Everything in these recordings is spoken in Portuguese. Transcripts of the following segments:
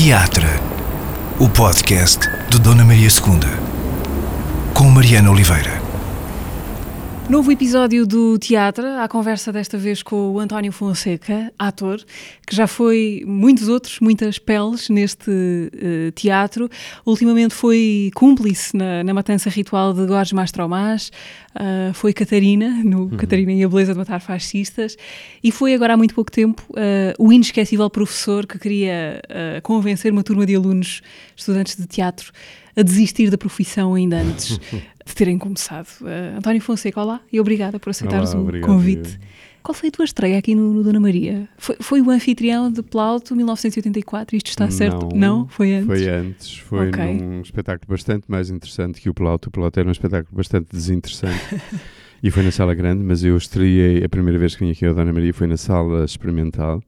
Teatro, o podcast de Dona Maria II, com Mariana Oliveira. Novo episódio do Teatro, à conversa desta vez com o António Fonseca, ator, que já foi muitos outros, muitas peles neste uh, teatro. Ultimamente foi cúmplice na, na matança ritual de Gorges Mastromás, uh, foi Catarina, no uhum. Catarina e a Beleza de Matar Fascistas, e foi agora há muito pouco tempo uh, o inesquecível professor que queria convencer uma turma de alunos, estudantes de teatro, a desistir da profissão ainda antes de terem começado. Uh, António Fonseca, olá e obrigada por aceitares olá, o convite. Qual foi a tua estreia aqui no, no Dona Maria? Foi, foi, o anfitrião de Plauto 1984? Isto está certo? Não, Não? Foi antes? Foi antes. Foi okay. num espetáculo bastante mais interessante que o Plauto. O Plauto era um espetáculo bastante desinteressante. e foi na sala grande, mas eu estreiei, a primeira vez que vim aqui ao Dona Maria foi na sala experimental,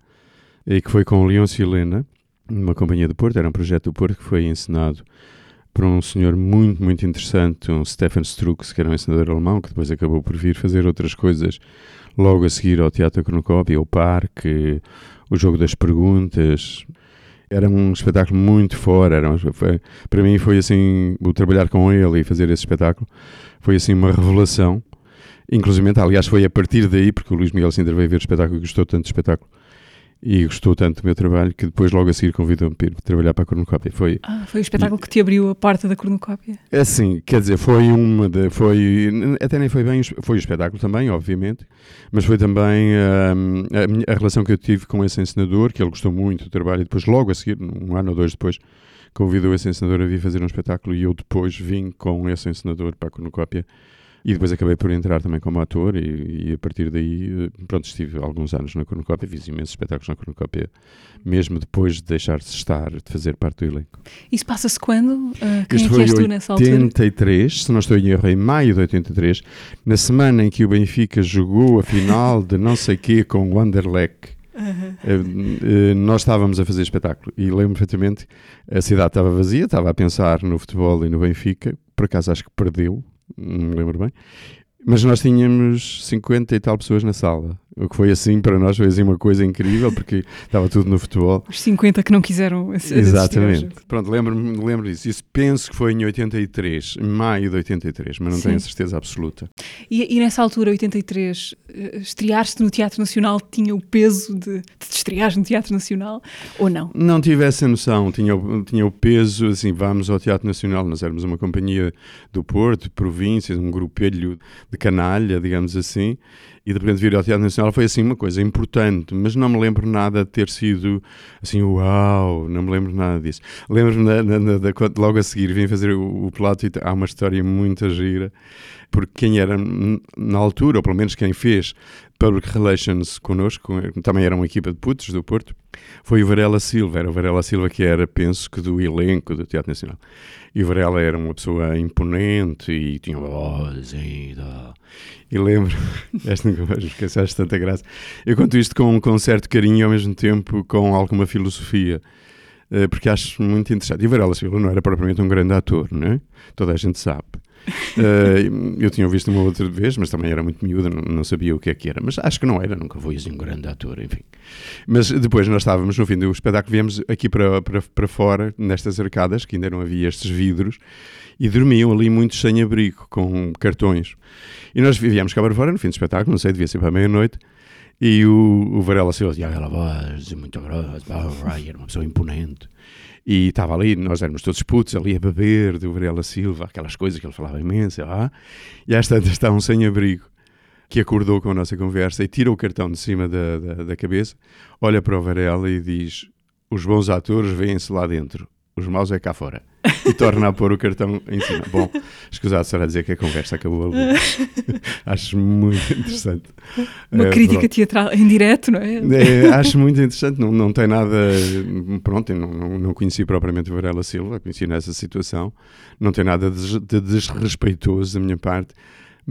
e que foi com o Leôncio Helena, numa companhia do Porto. Era um projeto do Porto que foi encenado por um senhor muito, muito interessante, um Stefan Strux, que era um ensinador alemão, que depois acabou por vir fazer outras coisas logo a seguir ao Teatro Cronocópia, o Parque, o Jogo das Perguntas. Era um espetáculo muito fora. Era um, foi, para mim foi assim, o trabalhar com ele e fazer esse espetáculo foi assim uma revelação. Inclusive, aliás, foi a partir daí, porque o Luís Miguel Sintra veio ver o espetáculo e gostou tanto do espetáculo, e gostou tanto do meu trabalho que depois logo a seguir convidou-me para trabalhar para a cornucópia. Foi, ah, foi o espetáculo e, que te abriu a porta da cornucópia? É sim, quer dizer, foi uma de, foi, até nem foi bem, foi o espetáculo também, obviamente, mas foi também um, a, minha, a, relação que eu tive com esse encenador, que ele gostou muito do trabalho, e depois logo a seguir, um ano ou dois depois, convidou esse encenador a vir fazer um espetáculo e eu depois vim com esse encenador para a cornucópia e depois acabei por entrar também como ator e, e, a partir daí, eh, pronto, estive alguns anos na Cornucópia, fiz imensos espetáculos na Cornucópia, mesmo depois de deixar de estar, de fazer parte do elenco. Isso passa-se quando? Uh, quem Isto é que és tu nessa altura? 83, se não estou em erro, em maio de 83, na semana em que o Benfica jogou a final de não sei quê com o Anderlecht. Uhum. nós estávamos a fazer espetáculo e lembro perfeitamente a cidade estava vazia, estava a pensar no futebol e no Benfica, por acaso acho que perdeu, não me lembro bem. Mas nós tínhamos 50 e tal pessoas na sala. O que foi assim, para nós, foi assim uma coisa incrível, porque estava tudo no futebol. Os 50 que não quiseram Exatamente. Pronto, lembro-me lembro disso. Isso penso que foi em 83, em maio de 83, mas não Sim. tenho a certeza absoluta. E, e nessa altura, 83, eh, estrear-se no Teatro Nacional tinha o peso de, de te estrear no Teatro Nacional ou não? Não tive essa noção. Tinha, tinha o peso, assim, vamos ao Teatro Nacional. Nós éramos uma companhia do Porto, províncias, um grupelho de canalha, digamos assim e de repente vir ao Teatro Nacional foi assim uma coisa importante, mas não me lembro nada de ter sido assim, uau, não me lembro nada disso. Lembro-me logo a seguir vim fazer o, o Plato e há uma história muito gira, porque quem era na altura, ou pelo menos quem fez Public Relations connosco, também era uma equipa de putos do Porto, foi o Varela Silva. Era o Varela Silva que era, penso que, do elenco do Teatro Nacional. E o Varela era uma pessoa imponente e tinha uma voz tal. E lembro, esta nunca mais esqueceste tanta graça. Eu conto isto com, com certo carinho e ao mesmo tempo com alguma filosofia eh, porque acho muito interessante. E Varela Silva não era propriamente um grande ator, não é? Toda a gente sabe. Uh, eu tinha visto uma outra vez, mas também era muito miúda, não, não, sabia o que é que era. Mas acho que não era, nunca fui assim um grande ator, enfim. Mas depois nós estávamos, no fim do espetáculo, viemos aqui para, para, para fora, nestas arcadas, que ainda não havia estes vidros, e dormiam ali muitos sem abrigo, com cartões. E nós vivíamos cá para fora, no fim do espetáculo, não sei, devia ser para meia-noite, e o, o Varela Silva tinha aquela voz muito grossa, era uma pessoa imponente. E estava ali, nós éramos todos putos ali a beber do Varela Silva, aquelas coisas que ele falava imenso. Ah, e às tantas está um sem-abrigo que acordou com a nossa conversa e tira o cartão de cima da, da, da cabeça, olha para o Varela e diz: Os bons atores vêm-se lá dentro, os maus é cá fora. E torna a pôr o cartão em cima. Bom, escusado será dizer que a conversa acabou ali. acho muito interessante. Uma é, crítica pronto. teatral em direto, não é? é? Acho muito interessante, não, não tem nada. Pronto, não, não, não conheci propriamente o Varela Silva, conheci nessa situação. Não tem nada de, de desrespeitoso da minha parte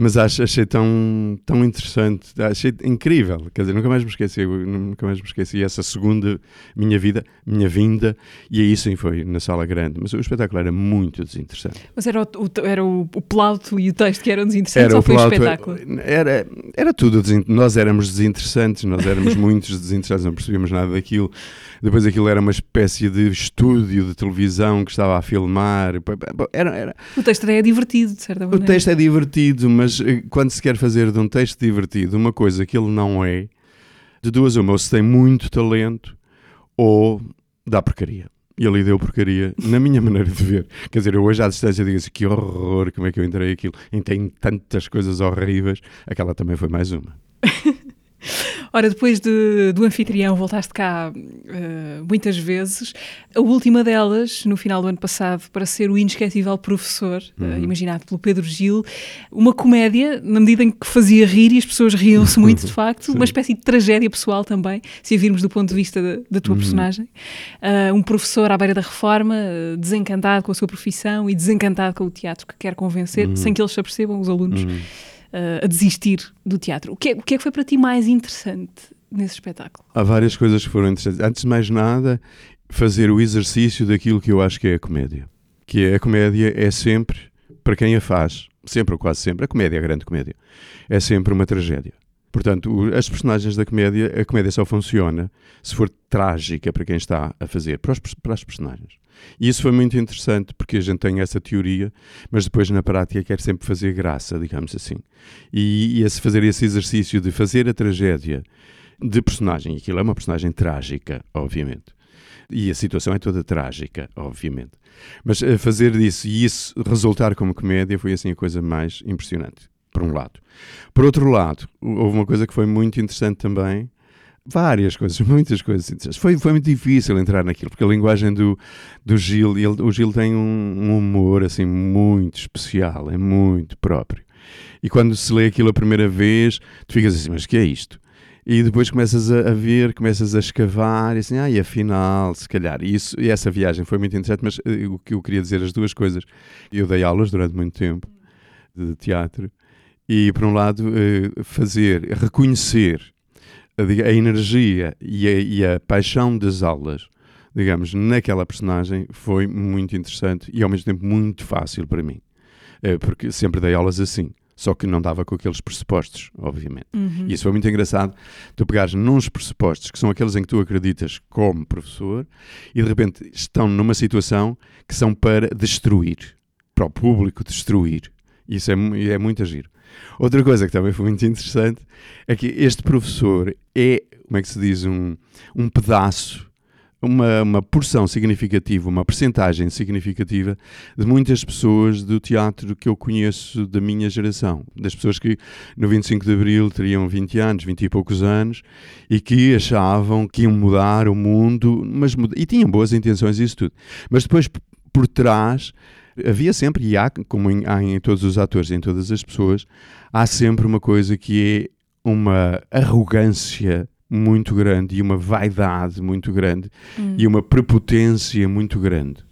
mas acho, achei tão, tão interessante, achei incrível, quer dizer, nunca mais me esqueci, nunca mais me esqueci essa segunda minha vida, minha vinda, e aí sim foi na sala grande, mas o espetáculo era muito desinteressante. Mas era o, o era o, o plauto e o texto que eram desinteressantes era ou foi o, plauto, o espetáculo? Era, era tudo, nós éramos desinteressantes, nós éramos muitos desinteressantes, não percebíamos nada daquilo, depois aquilo era uma espécie de estúdio de televisão que estava a filmar, era, era... O texto é divertido, de certa maneira. O texto é divertido, mas eh, quando se quer fazer de um texto divertido uma coisa que ele não é, de duas uma, ou se tem muito talento ou dá porcaria. E ali deu porcaria, na minha maneira de ver. Quer dizer, eu hoje à distância digo assim, que horror, como é que eu entrei aquilo. E tem tantas coisas horríveis, aquela também foi mais uma. Ora, depois de, do anfitrião, voltaste cá uh, muitas vezes. A última delas, no final do ano passado, para ser o inesquecível professor, eh, uhum. uh, imaginado pelo Pedro Gil. Uma comédia, na medida em que fazia rir e as pessoas riam-se muito, de facto. Uma espécie de tragédia pessoal também, se a virmos do ponto de vista da, da tua uhum. personagem. Uh, um professor à beira da reforma, desencantado com a sua profissão e desencantado com o teatro que quer convencer, uhum. sem que eles se apercebam, os alunos uhum uh, a desistir do teatro. O que, é, o que é que foi para ti mais interessante nesse espetáculo? Há várias coisas que foram interessantes. Antes de mais nada, fazer o exercício daquilo que eu acho que é a comédia. Que é a comédia é sempre, para quem a faz, sempre ou quase sempre, a comédia, a grande comédia, é sempre uma tragédia. Portanto, as personagens da comédia, a comédia só funciona se for trágica para quem está a fazer, para, os, para as personagens. E isso foi muito interessante porque a gente tem essa teoria, mas depois na prática quer sempre fazer graça, digamos assim. E, e esse, fazer esse exercício de fazer a tragédia de personagem, aquilo é uma personagem trágica, obviamente. E a situação é toda trágica, obviamente. Mas eh, fazer disso e isso resultar como comédia foi assim a coisa mais impressionante por um lado. Por outro lado, houve uma coisa que foi muito interessante também, várias coisas, muitas coisas interessantes. Foi, foi muito difícil entrar naquilo, porque a linguagem do, do Gil, ele, o Gil tem um, um, humor assim muito especial, é muito próprio. E quando se lê aquilo a primeira vez, tu ficas assim, mas que é isto? E depois começas a, a ver, começas a escavar, e assim, ah, e afinal, se calhar. E, isso, e essa viagem foi muito interessante, mas uh, o que eu queria dizer, as duas coisas. Eu dei aulas durante muito tempo de teatro, e, por um lado, uh, fazer, reconhecer a, energia e a, e a, paixão das aulas, digamos, naquela personagem foi muito interessante e, ao mesmo tempo, muito fácil para mim. Uh, porque sempre dei aulas assim só que não dava com aqueles pressupostos, obviamente. Uhum. E isso foi muito engraçado, tu pegares nos pressupostos, que são aqueles em que tu acreditas como professor, e de repente estão numa situação que são para destruir, para o público destruir. Isso é, é muito agir. Outra coisa que também foi muito interessante é que este professor é, como é que se diz, um, um pedaço, uma, uma porção significativa, uma percentagem significativa de muitas pessoas do teatro que eu conheço da minha geração. Das pessoas que no 25 de Abril teriam 20 anos, 20 e poucos anos e que achavam que iam mudar o mundo, mas, e tinham boas intenções isso tudo. Mas depois, por trás havia sempre, e há, como em, há em todos os atores, em todas as pessoas, há sempre uma coisa que é uma arrogância muito grande e uma vaidade muito grande hum. e uma prepotência muito grande.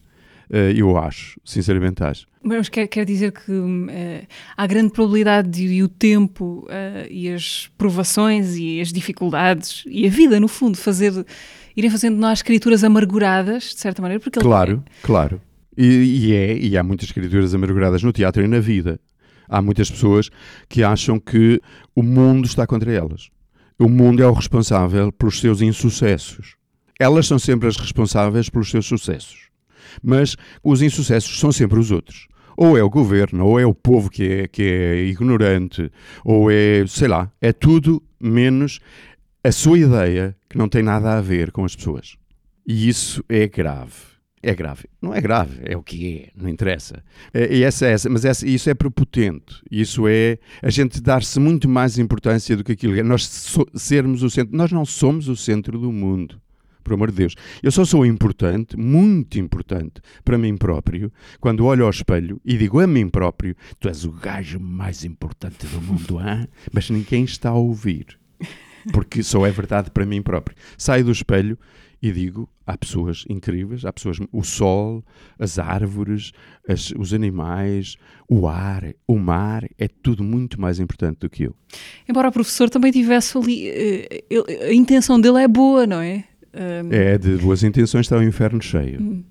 Uh, eu acho, sinceramente acho. Mas quer, quer dizer que uh, há grande probabilidade de, o tempo uh, e as provações e as dificuldades e a vida, no fundo, fazer irem fazendo de nós escrituras amarguradas, de certa maneira, porque claro, ele, claro. E, e, é, e há muitas escrituras amarguradas no teatro e na vida. Há muitas pessoas que acham que o mundo está contra elas. O mundo é o responsável pelos seus insucessos. Elas são sempre as responsáveis pelos seus sucessos. Mas os insucessos são sempre os outros. Ou é o governo, ou é o povo que é, que é ignorante, ou é, sei lá, é tudo menos a sua ideia que não tem nada a ver com as pessoas. E isso é grave. É grave. Não é grave, é o que é, não interessa. É, e essa, essa, mas essa, isso é prepotente. Isso é a gente dar-se muito mais importância do que aquilo que é. Nós so, sermos o centro. Nós não somos o centro do mundo. Por amor de Deus. Eu só sou importante, muito importante, para mim próprio, quando olho ao espelho e digo a mim próprio: Tu és o gajo mais importante do mundo, hein? mas ninguém está a ouvir. Porque só é verdade para mim próprio. Saio do espelho E digo, há pessoas incríveis, há pessoas, o sol, as árvores, as, os animais, o ar, o mar, é tudo muito mais importante do que eu. Embora o professor também tivesse ali, eh, a intenção dele é boa, não é? Um, É, de boas intenções está o inferno cheio.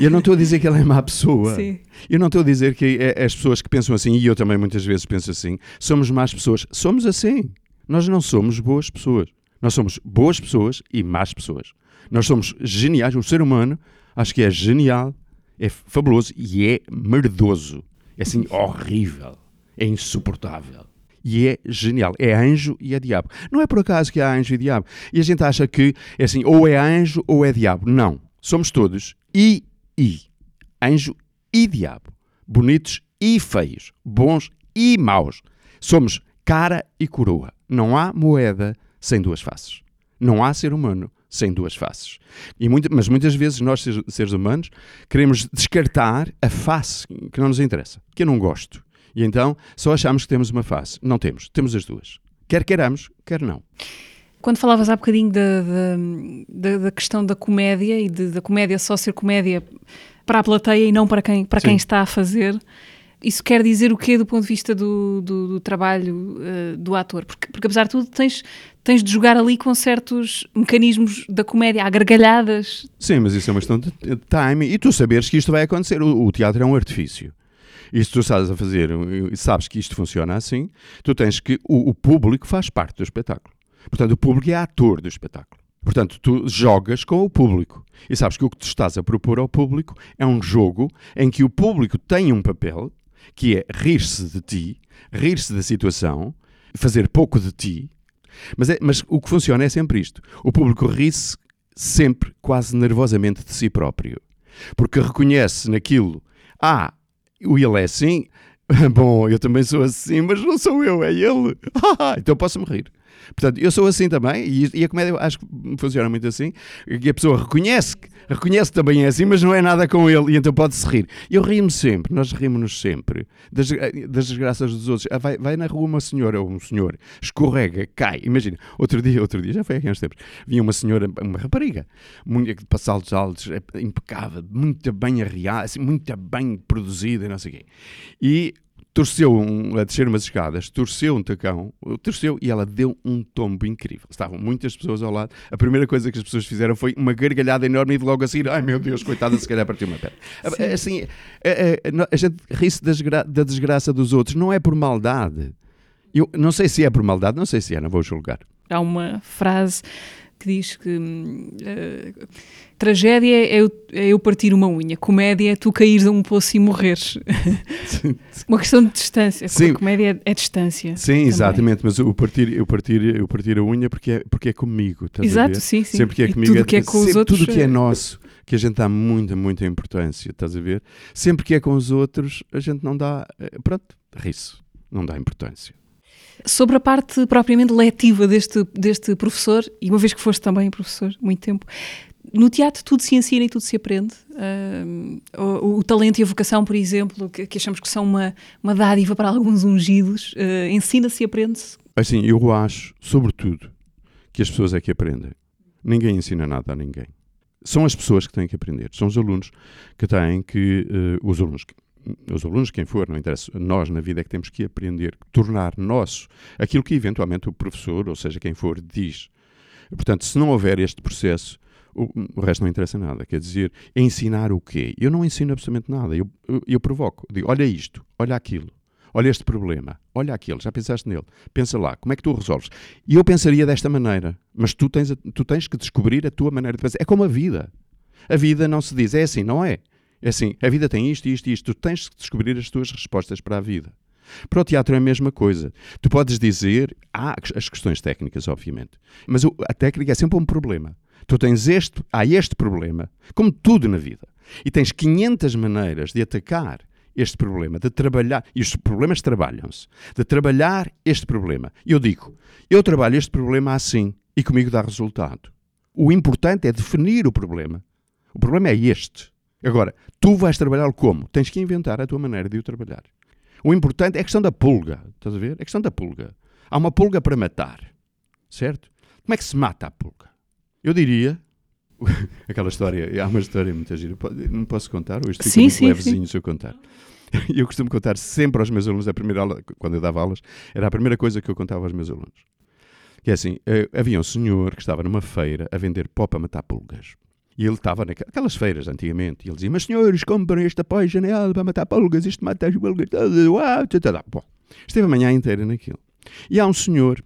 E eu não estou a dizer que ela é má pessoa. Sim. Eu não estou a dizer que é- as pessoas que pensam assim, e eu também muitas vezes penso assim, somos más pessoas. Somos assim. Nós não somos boas pessoas. Nós somos boas pessoas e más pessoas. Nós somos geniais. O ser humano, acho que é genial, é fabuloso e é merdoso. É assim horrível. É insuportável. E é genial. É anjo e é diabo. Não é por acaso que há anjo e diabo. E a gente acha que é assim, ou é anjo ou é diabo. Não. Somos todos e e. Anjo e diabo. Bonitos e feios. Bons e maus. Somos cara e coroa. Não há moeda sem duas faces. Não há ser humano sem duas faces. E muita- mas muitas vezes nós, seres- humanos, queremos descartar a face que não nos interessa, que eu não gosto. E então só achamos que temos uma face. Não temos, temos as duas. Quer queiramos, quer não. Quando falavas há bocadinho da, da, da- questão da comédia e de- da comédia só ser comédia para a plateia e não para quem, para quem está a fazer, isso quer dizer o quê do ponto de vista do, do, do trabalho eh, do ator? Porque, porque apesar de tudo tens, tens de jogar ali com certos mecanismos da comédia, há gargalhadas. Sim, mas isso é uma questão de timing. E tu saberes que isto vai acontecer. O, o teatro é um artifício. E se tu estás a fazer e sabes que isto funciona assim, tu tens que. O, o público faz parte do espetáculo. Portanto, o público é ator do espetáculo. Portanto, tu jogas com o público. E sabes que o que tu estás a propor ao público é um jogo em que o público tem um papel que é rir-se de ti, rir-se da situação, fazer pouco de ti. Mas, é- mas o que funciona é sempre isto: o público ri-se sempre, quase nervosamente, de si próprio. Porque reconhece naquilo, ah, o ele é assim, bom, eu também sou assim, mas não sou eu, é ele. então posso-me rir. Portanto, eu sou assim também, e, e a comédia acho que funciona muito assim, que a pessoa reconhece, que- reconhece também é assim, mas não é nada com ele, e então pode-se rir. Eu rio-me sempre, nós rimos-nos sempre, das, das desgraças dos outros. Ah, Vai, vai na rua uma senhora ou um senhor, escorrega, cai. Imagina, outro dia, outro dia, já foi há uns tempos, vinha uma senhora, uma rapariga, muito, de saltos altos, é, impecável, muito bem arriada, assim, muito bem produzida, não sei o quê. E torceu um, a descer umas escadas, torceu um tacão, torceu e ela deu um tombo incrível. Estavam muitas pessoas ao lado. A primeira coisa que as pessoas fizeram foi uma gargalhada enorme e logo a seguir, ai meu Deus, coitada, se calhar partiu uma perna. Assim, a, a- a gente ri-se da desgraça dos outros, não é por maldade. Eu não sei se é por maldade, não sei se é, não vou julgar. Há uma frase que diz que eh, tragédia é eu, é eu partir uma unha, comédia é tu caíres a um poço e morreres. uma questão de distância, Sim. a comédia é distância. Sim, também. exatamente, mas o partir, eu partir, eu partir a unha porque é, porque é comigo. Exato, sim, sim. Sempre que é E comigo, tudo que é com os outros, tudo que é eh, nosso, que a gente dá muita, muita importância, estás a ver? Sempre que é com os outros, a gente não dá, eh, pronto, ri-se, não dá importância. Sobre a parte propriamente letiva deste, deste professor, e uma vez que foste também professor, muito tempo, no teatro tudo se ensina e tudo se aprende. Ahm, o, o talento e a vocação, por exemplo, que, que achamos que são uma, uma dádiva para alguns ungidos, eh, ensina-se e aprende-se. Assim, eu acho, sobretudo, que as pessoas é que aprendem. Ninguém ensina nada a ninguém. São as pessoas que têm que aprender. São os alunos que têm que. eh, os alunos. que- Os alunos, quem for, não interessa. Nós, na vida, é que temos que aprender, tornar nosso aquilo que eventualmente o professor, ou seja, quem for, diz. Portanto, se não houver este processo, o, o resto não interessa nada. Quer dizer, ensinar o quê? Eu não ensino absolutamente nada. Eu, eu, eu provoco. Digo, olha isto, olha aquilo. Olha este problema, olha aquele, já pensaste nele, pensa lá, como é que tu o resolves? E eu pensaria desta maneira, mas tu tens, tu tens que descobrir a tua maneira de pensar. É como a vida. A vida não se diz, é assim, não é? É assim, a vida tem isto, isto e isto. Tu tens que descobrir as tuas respostas para a vida. Para o teatro é a mesma coisa. Tu podes dizer, há as questões técnicas, obviamente, mas a técnica é sempre um problema. Tu tens este, há este problema, como tudo na vida, e tens 500 maneiras de atacar este problema, de trabalhar, e os problemas trabalham-se, de trabalhar este problema. Eu digo, eu trabalho este problema assim, e comigo dá resultado. O importante é definir o problema. O problema é este. Agora, tu vais trabalhá-lo como? Tens que inventar a tua maneira de o trabalhar. O importante é a questão da pulga. Estás a ver? É a questão da pulga. Há uma pulga para matar. Certo? Como é que se mata a pulga? Eu diria aquela história, há uma história muito gira, não posso contar, hoje fica sim, muito sim, levezinho sim. se eu contar. Eu costumo contar sempre aos meus alunos, a primeira aula, quando eu dava aulas, era a primeira coisa que eu contava aos meus alunos. Que é assim, eh, havia um senhor que estava numa feira a vender pó para matar pulgas. E ele estava naquelas feiras antigamente, e ele dizia, mas senhores, comprem este pó genial para matar pulgas, isto mata as pulgas, uau, tata, tata." Bom, esteve a manhã inteira naquilo. E há um senhor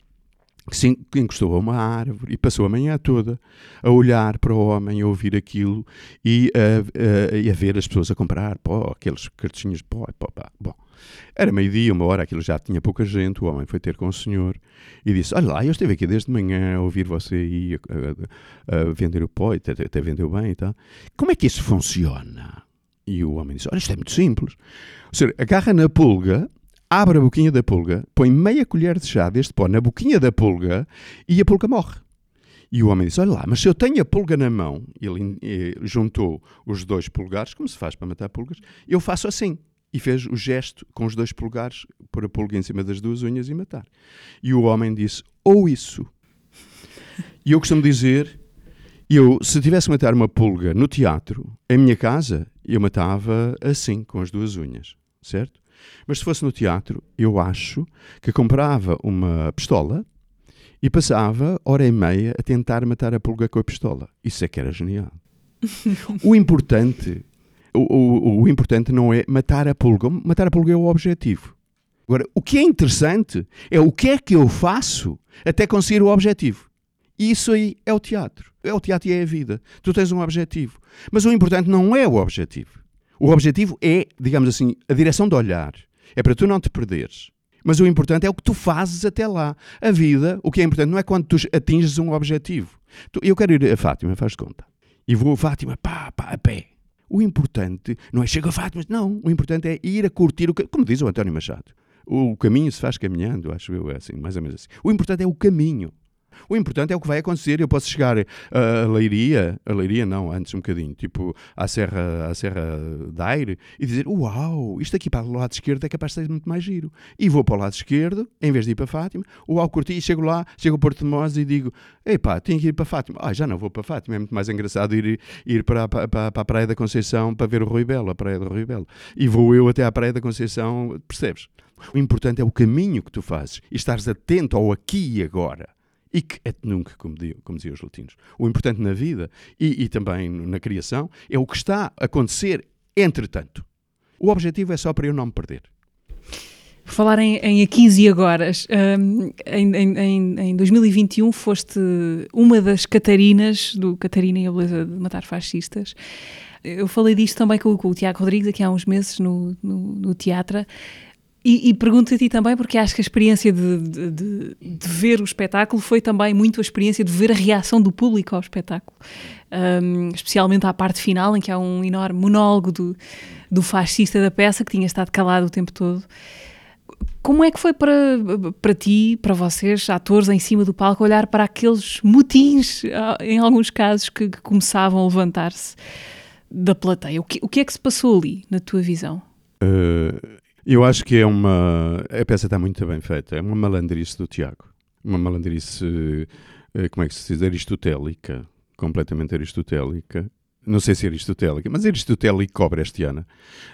que se encostou a uma árvore e passou a manhã toda a olhar para o homem, a ouvir aquilo e a, a- a ver as pessoas a comprar pó, aqueles cartuchinhos de pó, pó, pá. Bom, era meio-dia, uma hora, aquilo já tinha pouca gente, o homem foi ter com o senhor e disse, olha lá, eu estive aqui desde manhã a ouvir você aí a, a- a vender o pó, e até, até vendeu bem e tal. Como é que isso funciona? E o homem disse, olha, isto é muito simples. O senhor agarra na pulga, abre a boquinha da pulga, põe meia colher de chá deste pó na boquinha da pulga e a pulga morre. E o homem disse: Olha lá, mas se eu tenho a pulga na mão, ele eh, juntou os dois polegares, como se faz para matar pulgas, eu faço assim. E fez o gesto com os dois polegares, pôr a pulga em cima das duas unhas e matar. E o homem disse: Ou isso. E eu costumo dizer: eu, se tivesse que matar uma pulga no teatro, em minha casa, eu matava assim, com as duas unhas, certo? Mas se fosse no teatro, eu acho que comprava uma pistola e passava hora e meia a tentar matar a pulga com a pistola. Isso é que era genial. o importante, o, o- o importante não é matar a pulga. Matar a pulga é o objetivo. Agora, o que é interessante é o que é que eu faço até conseguir o objetivo. Isso aí é o teatro. É o teatro e é a vida. Tu tens um objetivo. Mas o importante não é o objetivo. O objetivo é, digamos assim, a direção de olhar. É para tu não te perderes. Mas o importante é o que tu fazes até lá. A vida, o que é importante não é quando tu atinges um objetivo. Eu quero ir a Fátima, faz conta. E vou a Fátima, pá, pá, a pé. O importante não é chegar a Fátima, não. O importante é ir a curtir o como diz o António Machado. O caminho se faz caminhando, acho eu, é assim, mais ou menos assim. O importante é o caminho. O importante é o que vai acontecer. Eu posso chegar a, a Leiria, a Leiria não, antes um bocadinho, tipo à Serra, à Serra da Aire, e dizer: Uau, isto aqui para o lado esquerdo é capaz de ser muito mais giro. E vou para o lado esquerdo, em vez de ir para Fátima, ou ao e chego lá, chego ao Porto de Mós e digo: Epá, tenho que ir para Fátima. Ah, já não vou para Fátima, é muito mais engraçado ir, ir para, para, para a Praia da Conceição para ver o Rui Belo, a Praia do Rui Belo. E vou eu até à Praia da Conceição, percebes? O importante é o caminho que tu fazes e estares atento ao aqui e agora. Que et nunc, como diziam, como diziam os latinos. O importante na vida e, e também na criação é o que está a acontecer entretanto. O objetivo é só para eu não me perder. Por falar em, em aqui e agora, em, em, em, em 2021 foste uma das Catarinas do Catarina e a Beleza de Matar Fascistas. Eu falei disto também com, com o Tiago Rodrigues aqui há uns meses no, no, no teatro. E, e pergunto a ti também, porque acho que a experiência de, de, de- ver o espetáculo foi também muito a experiência de ver a reação do público ao espetáculo. Um, especialmente à parte final, em que há um enorme monólogo do, do fascista da peça, que tinha estado calado o tempo todo. Como é que foi para, para ti, para vocês, atores em cima do palco, olhar para aqueles motins, ah, em alguns casos, que, que começavam a levantar-se da plateia? O que, o que é que se passou ali, na tua visão? Uh, eu acho que é uma. A peça está muito bem feita. É uma malandrice do Tiago. Uma malandrice, uh, como é que se diz? Aristotélica. Completamente aristotélica. Não sei se é aristotélica, mas aristotélica cobrestiana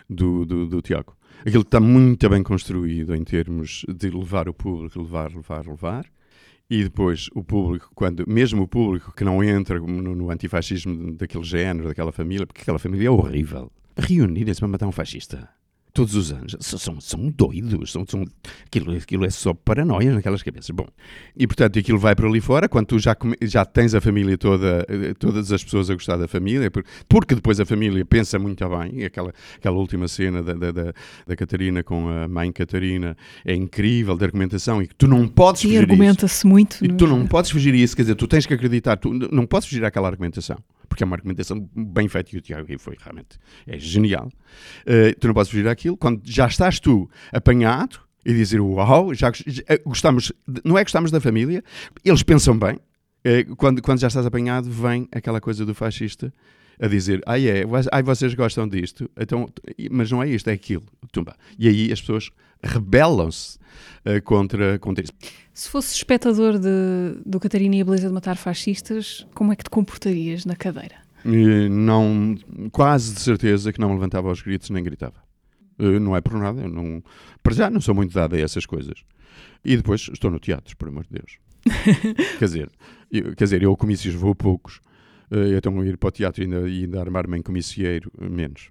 do, do, do Tiago. Aquilo está muito bem construído em termos de levar o público, levar, levar, levar. E depois o público, quando, mesmo o público que não entra no, no antifascismo daquele género, daquela família, porque aquela família é horrível. Reunirem-se para matar um fascista todos os anos. São, são, doidos. São, são, aquilo, aquilo é só paranoias naquelas cabeças. Bom, e portanto aquilo vai para ali fora, quando tu já, já tens a família toda, eh, todas as pessoas a gostar da família, por- porque depois a família pensa muito bem. E aquela, aquela última cena da, da, da, da Catarina com a mãe Catarina é incrível, de argumentação, e que tu não podes E fugir isso. argumenta-se muito. E tu não podes fugir a isso, quer dizer, tu tens que acreditar, tu não podes fugir àquela argumentação, porque é uma argumentação bem feita e o Tiago foi realmente, é genial. Eh, tu não podes fugir àquilo, quando já estás tu apanhado e dizer, uau, já, eh, gostamos, não é que gostamos da família, eles pensam bem, é, quando, quando já estás apanhado, vem aquela coisa do fascista a dizer, ah, é, ai, vocês gostam disto, então, mas não é isto, é aquilo. Tumba. E aí as pessoas rebelam-se uh, contra, contra isso. Se fosse espectador de, do Catarina e a Beleza de Matar Fascistas, como é que te comportarias na cadeira? E não, quase de certeza que não levantava os gritos nem gritava. Uh, não é por nada, eu não, para já não sou muito dado a essas coisas. E depois estou no teatro, por amor de Deus. quer, dizer, eu, quer dizer, eu comícios vou poucos, então ir para o teatro e ainda, ainda armar-me em comicieiro, menos.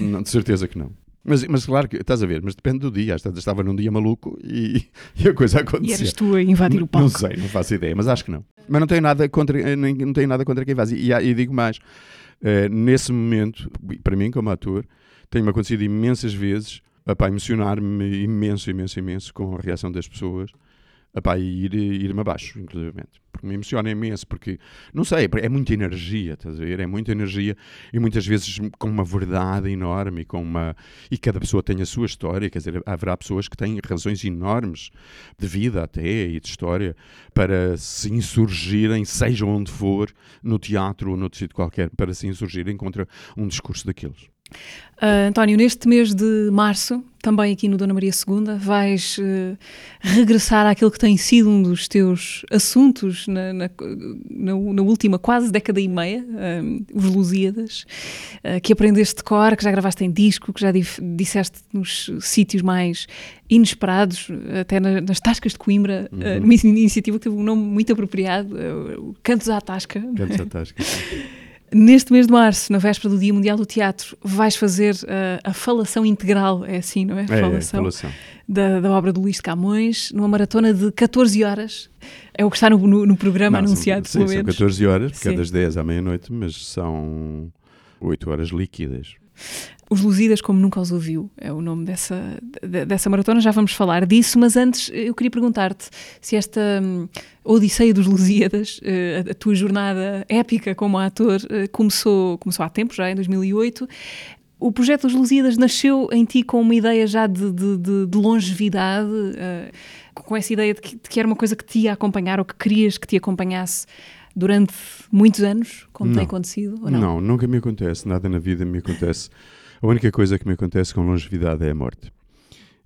Não, de certeza que não. Mas, mas claro que, estás a ver, mas depende do dia. Às estava num dia maluco e, e a coisa acontecia. E eras tu a invadir o palco. Não sei, não faço ideia, mas acho que não. Mas não tenho nada contra, eh, não tenho nada contra quem faz. E, e digo mais, uh, nesse momento, para mim como ator, tem-me acontecido imensas vezes a emocionar-me imenso, imenso, imenso com a reação das pessoas epá, e ir, ir-me abaixo, inclusive. Porque me emociona imenso, porque, não sei, é muita energia, estás a ver? É muita energia e muitas vezes com uma verdade enorme com uma... e cada pessoa tem a sua história, quer dizer, haverá pessoas que têm razões enormes de vida até e de história para se insurgirem, seja onde for, no teatro ou noutro sítio qualquer, para se insurgirem contra um discurso daqueles. Uh, António, neste mês de março, também aqui no Dona Maria II, vais uh, regressar àquilo que tem sido um dos teus assuntos na, na, na, na última quase década e meia, uh, os Lusíadas, que aprendeste de cor, que já gravaste em disco, que já disseste nos sítios mais inesperados, até na, nas Tascas de Coimbra, uhum. numa iniciativa que teve um nome muito apropriado, Cantos à Tasca. Cantos à Tasca. Neste mês de março, na véspera do Dia Mundial do Teatro, vais fazer uh, a falação integral, é assim, não é? é, falação, é, falação. Da, da, obra do Luís de Camões, numa maratona de 14 horas. É o que está no, no, no programa não, anunciado, são, pelo sim, menos. São 14 horas, porque sim. é das 10 à meia-noite, mas são 8 horas líquidas. Os Lusíadas como nunca os ouviu, é o nome dessa, dessa maratona, já vamos falar disso, mas antes eu queria perguntar-te se esta hum, Odisseia dos Lusíadas, uh, a tua jornada épica como ator, uh, começou, começou há tempo, já em 2008. O projeto dos Lusíadas nasceu em ti com uma ideia já de, de, de, de longevidade, uh, com essa ideia de que, de que, era uma coisa que te ia acompanhar ou que querias que te acompanhasse durante muitos anos, como não. tem acontecido? Ou não? não, nunca me acontece, nada na vida me acontece. A única coisa que me acontece com longevidade é a morte.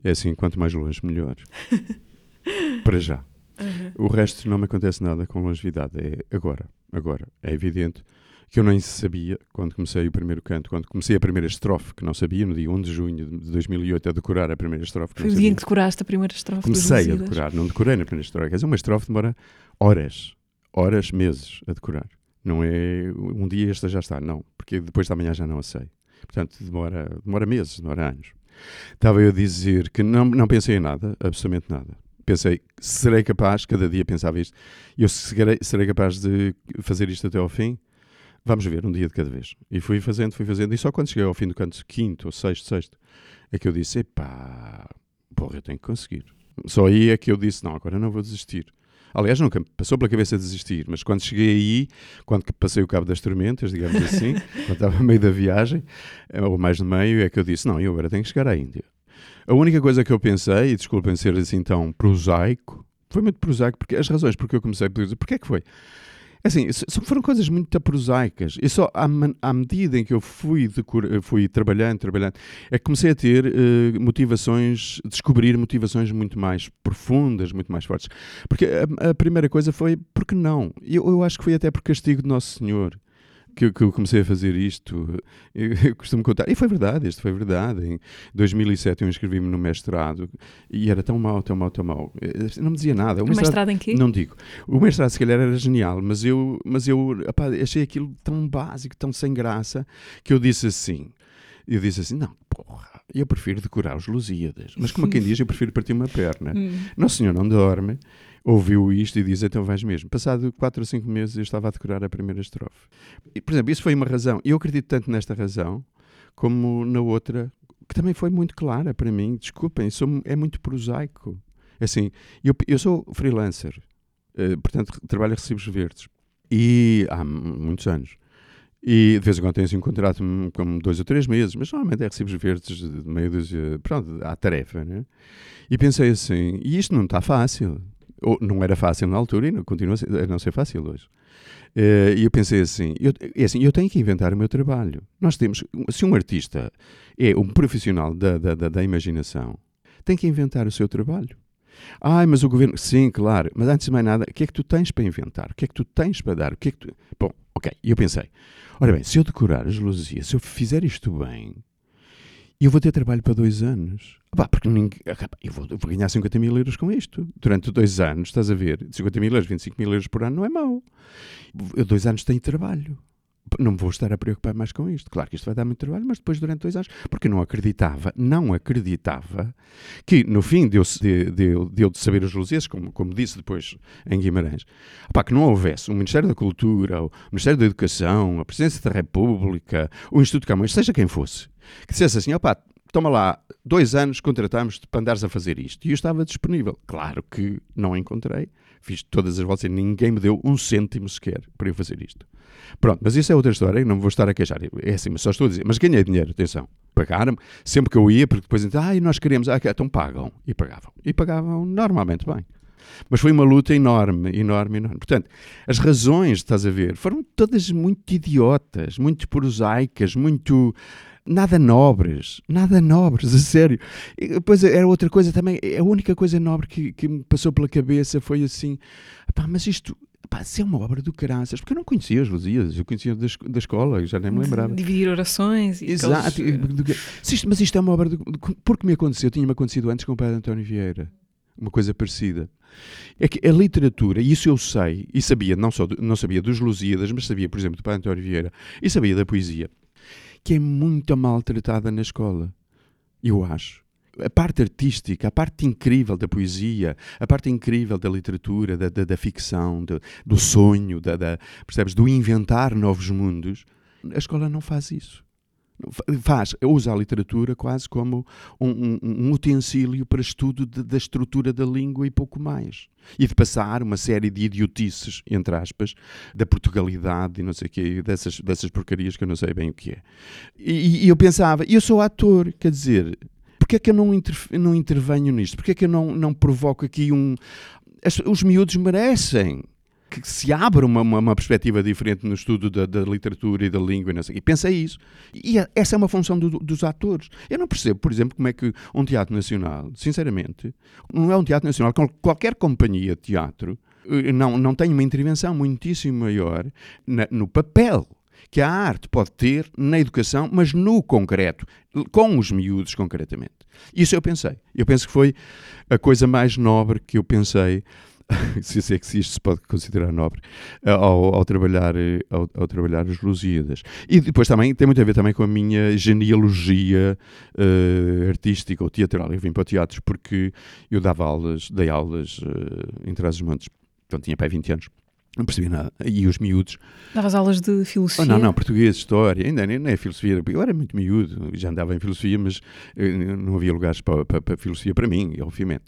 É assim, quanto mais longe, melhor. Para já. Uhum. O resto não me acontece nada com longevidade. É agora, agora. É evidente que eu nem sabia, quando comecei o primeiro canto, quando comecei a primeira estrofe, que não sabia, no dia 1 de junho de 2008, a decorar a primeira estrofe. Foi o dia em que decoraste a primeira estrofe Comecei a decorar, não decorei na primeira estrofe. Quer dizer, uma estrofe demora horas, horas, meses a decorar. Não é um dia esta já está, não, porque depois da manhã já não a sei. Portanto, demora, demora meses, demora anos. Estava eu a dizer que não, não pensei em nada, absolutamente nada. Pensei, serei capaz, cada dia pensava isto, eu serei, serei capaz de fazer isto até ao fim? Vamos ver, um dia de cada vez. E fui fazendo, fui fazendo, e só quando cheguei ao fim do canto quinto, ou sexto, sexto, é que eu disse, epá, porra, eu tenho que conseguir. Só aí é que eu disse, não, agora não vou desistir. Aliás, nunca passou pela cabeça desistir, mas quando cheguei aí, quando passei o cabo das tormentas, digamos assim, quando estava no meio da viagem, eh, ou mais no meio, é que eu disse: não, eu agora tenho que chegar à Índia. A única coisa que eu pensei, e desculpem ser assim tão prosaico, foi muito prosaico, porque as razões porque eu comecei a dizer, porque é que foi? É assim, foram coisas muito prosaicas. E só à, à, medida em que eu fui, fui trabalhando, trabalhando, é que comecei a ter uh, motivações, descobrir motivações muito mais profundas, muito mais fortes. Porque a, a primeira coisa foi, por que não? Eu, eu acho que foi até por castigo de Nosso Senhor que, que, eu comecei a fazer isto, eu, eu, costumo contar, e foi verdade, isto foi verdade. Em 2007 eu inscrevi-me no mestrado e era tão mau, tão mau, tão mau. Não me dizia nada. O mestrado, mestrado em quê? Não digo. O mestrado se calhar era genial, mas eu, mas eu achei aquilo tão básico, tão sem graça, que eu disse assim, eu disse assim, não, porra, eu prefiro decorar os Lusíadas. Mas como quem diz, eu prefiro partir uma perna. Hum. Nosso Senhor não dorme ouviu isto e diz, então vais mesmo. Passado 4 ou 5 meses eu estava a decorar a primeira estrofe. E, por exemplo, isso foi uma razão. Eu acredito tanto nesta razão como na outra, que também foi muito clara para mim. Desculpem, sou, é muito prosaico. Assim, eu, eu sou freelancer, uh, portanto trabalho a recibos verdes. E há muitos anos. E de vez em quando tenho assim um contrato como dois ou três meses, mas normalmente é recibos verdes de meio dúzia, pronto, à tarefa, né? E pensei assim, e isto não está fácil Ou não era fácil na altura e não, continua a, não ser fácil hoje. Uh, e eu pensei assim eu, é assim, eu tenho que inventar o meu trabalho. Nós temos, se um artista é um profissional da, da, da, da imaginação, tem que inventar o seu trabalho. Ai, mas o governo. Sim, claro. Mas antes de mais nada, o que é que tu tens para inventar? O que é que tu tens para dar? O que é que tu... Bom, ok. Eu pensei: ora bem, se eu decorar as luzias, se eu fizer isto bem, eu vou ter trabalho para dois anos. Pá, porque ninguém, eu, vou, eu vou ganhar 50 mil euros com isto. Durante dois anos, estás a ver? 50 mil euros, 25 mil euros por ano não é mau. Eu dois anos tenho trabalho não me vou estar a preocupar mais com isto. Claro que isto vai dar muito trabalho, mas depois durante dois anos, porque não acreditava, não acreditava que no fim de eu, de, de, de eu saber os luzias, como, como disse depois em Guimarães, opá, que não houvesse o Ministério da Cultura, o Ministério da Educação, a Presidência da República, o Instituto Camões, seja quem fosse, que dissesse assim, opá, toma lá, dois anos contratámos-te para andares a fazer isto. E eu estava disponível. Claro que não encontrei, fiz todas as voltas e ninguém me deu um cêntimo sequer para eu fazer isto. Pronto, mas isso é outra história, não me vou estar a queixar. É assim, mas só estou a dizer. Mas ganhei dinheiro, atenção. Pagaram-me sempre que eu ia, porque depois então, ah, nós queremos, ah, então pagam. E pagavam. E pagavam normalmente bem. Mas foi uma luta enorme, enorme, enorme. Portanto, as razões, estás a ver, foram todas muito idiotas, muito prosaicas, muito nada nobres, nada nobres, a sério. E depois era outra coisa também, a única coisa nobre que, que me passou pela cabeça foi assim, pá, mas isto, pá, se é uma obra do caraças, porque eu não conhecia as Luzias, eu conhecia da, da escola, já nem me lembrava. Dividir orações e Exato, aqueles... isto, mas isto é uma obra, do, porque me aconteceu, tinha-me acontecido antes com o padre António Vieira, uma coisa parecida. É que a literatura, e isso eu sei, e sabia, não, só, não sabia dos Lusíadas, mas sabia, por exemplo, do padre António Vieira, e sabia da poesia que é muito maltratada na escola. Eu acho. A parte artística, a parte incrível da poesia, a parte incrível da literatura, da, da, da ficção, do, do sonho, da, da, percebes? Do inventar novos mundos, a escola não faz isso faz, usa a literatura quase como um, um, um utensílio para estudo de, da estrutura da língua e pouco mais. E de passar uma série de idiotices, entre aspas, da Portugalidade e não sei o quê, dessas, dessas porcarias que eu não sei bem o que é. E, e eu pensava, eu sou ator, quer dizer, porque é que eu não, não intervenho nisto? Porque é que eu não, não provoco aqui um. As, os miúdos merecem que se abra uma, uma, uma, perspectiva diferente no estudo da, da, literatura e da língua e não sei. E pensei isso. E essa é uma função do, dos atores. Eu não percebo, por exemplo, como é que um teatro nacional, sinceramente, não é um teatro nacional, qualquer companhia de teatro eh, não, não tem uma intervenção muitíssimo maior na, no papel que a arte pode ter na educação, mas no concreto, com os miúdos concretamente. Isso eu pensei. Eu penso que foi a coisa mais nobre que eu pensei se é que isto se pode considerar nobre, eh, ao, ao trabalhar, eh, ao, ao, trabalhar os Lusíadas. E depois também tem muito a ver também com a minha genealogia uh, artística ou teatral. Eu vim para o teatro porque eu dava aulas, dei aulas uh, em Trás-os-Montes, então tinha pai 20 anos. Não percebi nada. E os miúdos. Davas aulas de filosofia? Oh, não, não, português, história, ainda nem, nem filosofia. Eu era muito miúdo, já andava em filosofia, mas não havia lugares para, para, para filosofia para mim, obviamente.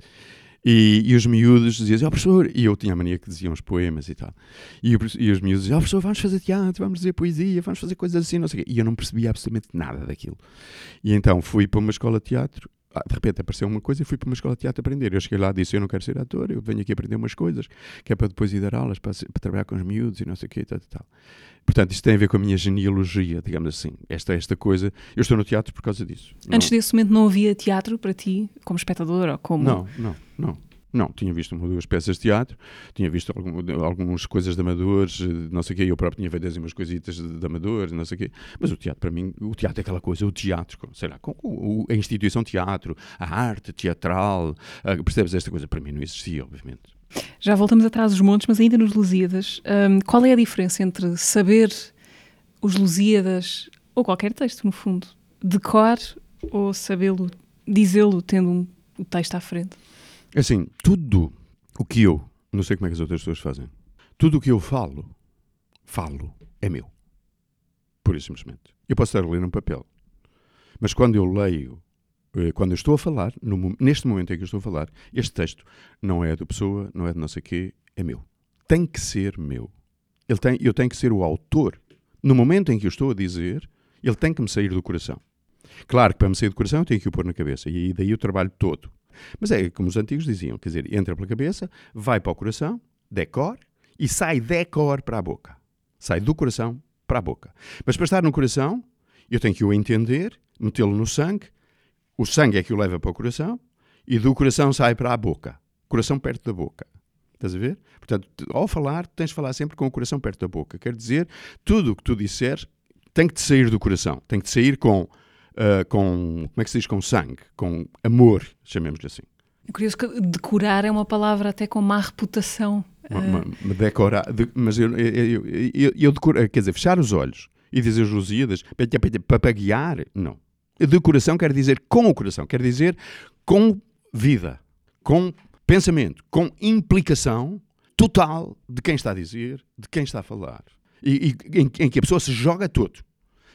E, e, os miúdos diziam assim, oh, professor, e eu tinha a mania que diziam os poemas e tal. E, e os miúdos diziam, oh, professor, vamos fazer teatro, vamos dizer poesia, vamos fazer coisas assim, não sei o quê. E eu não percebia absolutamente nada daquilo. E então fui para uma escola de teatro, de repente apareceu uma coisa e fui para uma escola de teatro aprender. Eu cheguei lá e disse, eu não quero ser ator, eu venho aqui aprender umas coisas, que é para depois ir dar aulas, para, para trabalhar com os miúdos e não sei o quê tal, tal. Portanto, isto tem a ver com a minha genealogia, digamos assim. Esta, esta coisa. Eu estou no teatro por causa disso. Antes não... desse momento não havia teatro para ti, como espectador ou como. Não, não, não. Não, tinha visto uma ou duas peças de teatro, tinha visto algum, algumas coisas de amadores, não sei o quê, eu próprio tinha feito umas coisitas de, de amadores, não sei o quê, mas o teatro para mim, o teatro é aquela coisa, o teatro, sei lá, com, a instituição teatro, a arte teatral, a, percebes esta coisa? Para mim não existia, obviamente. Já voltamos atrás dos montes, mas ainda nos Lusíadas, hum, qual é a diferença entre saber os Lusíadas, ou qualquer texto no fundo, de cor ou sabê-lo, dizê-lo tendo um, o texto à frente? É assim, tudo o que eu, não sei como é que as outras pessoas fazem, tudo o que eu falo, falo, é meu. Por isso simplesmente. Eu posso estar a ler num papel, mas quando eu leio, eh, quando eu estou a falar, no, neste momento em que eu estou a falar, este texto não é da pessoa, não é de não sei quê, é meu. Tem que ser meu. Ele tem, eu tenho que ser o autor. No momento em que eu estou a dizer, ele tem que me sair do coração. Claro que para me sair do coração eu tenho que o pôr na cabeça, e daí o trabalho todo Mas é como os antigos diziam, quer dizer, entra pela cabeça, vai para o coração, decor, e sai decor para a boca. Sai do coração para a boca. Mas para estar no coração, eu tenho que o entender, metê-lo no sangue, o sangue é que o leva para o coração, e do coração sai para a boca. Coração perto da boca. Estás a ver? Portanto, ao falar, tens de falar sempre com o coração perto da boca. Quer dizer, tudo o que tu disseres tem que te sair do coração. Tem que te sair com, uh, com como é que se diz? Com sangue, com amor, chamemos-lhe assim. É curioso que decorar é uma palavra até com má reputação. Uma, uma, uma decorar, de, mas eu, eu, eu, eu, eu decoro, quer dizer, fechar os olhos e dizer os Lusíadas, papaguear, não. Decoração quer dizer com o coração, quer dizer com vida, com pensamento, com implicação total de quem está a dizer, de quem está a falar. E, e em, em, que a pessoa se joga todo.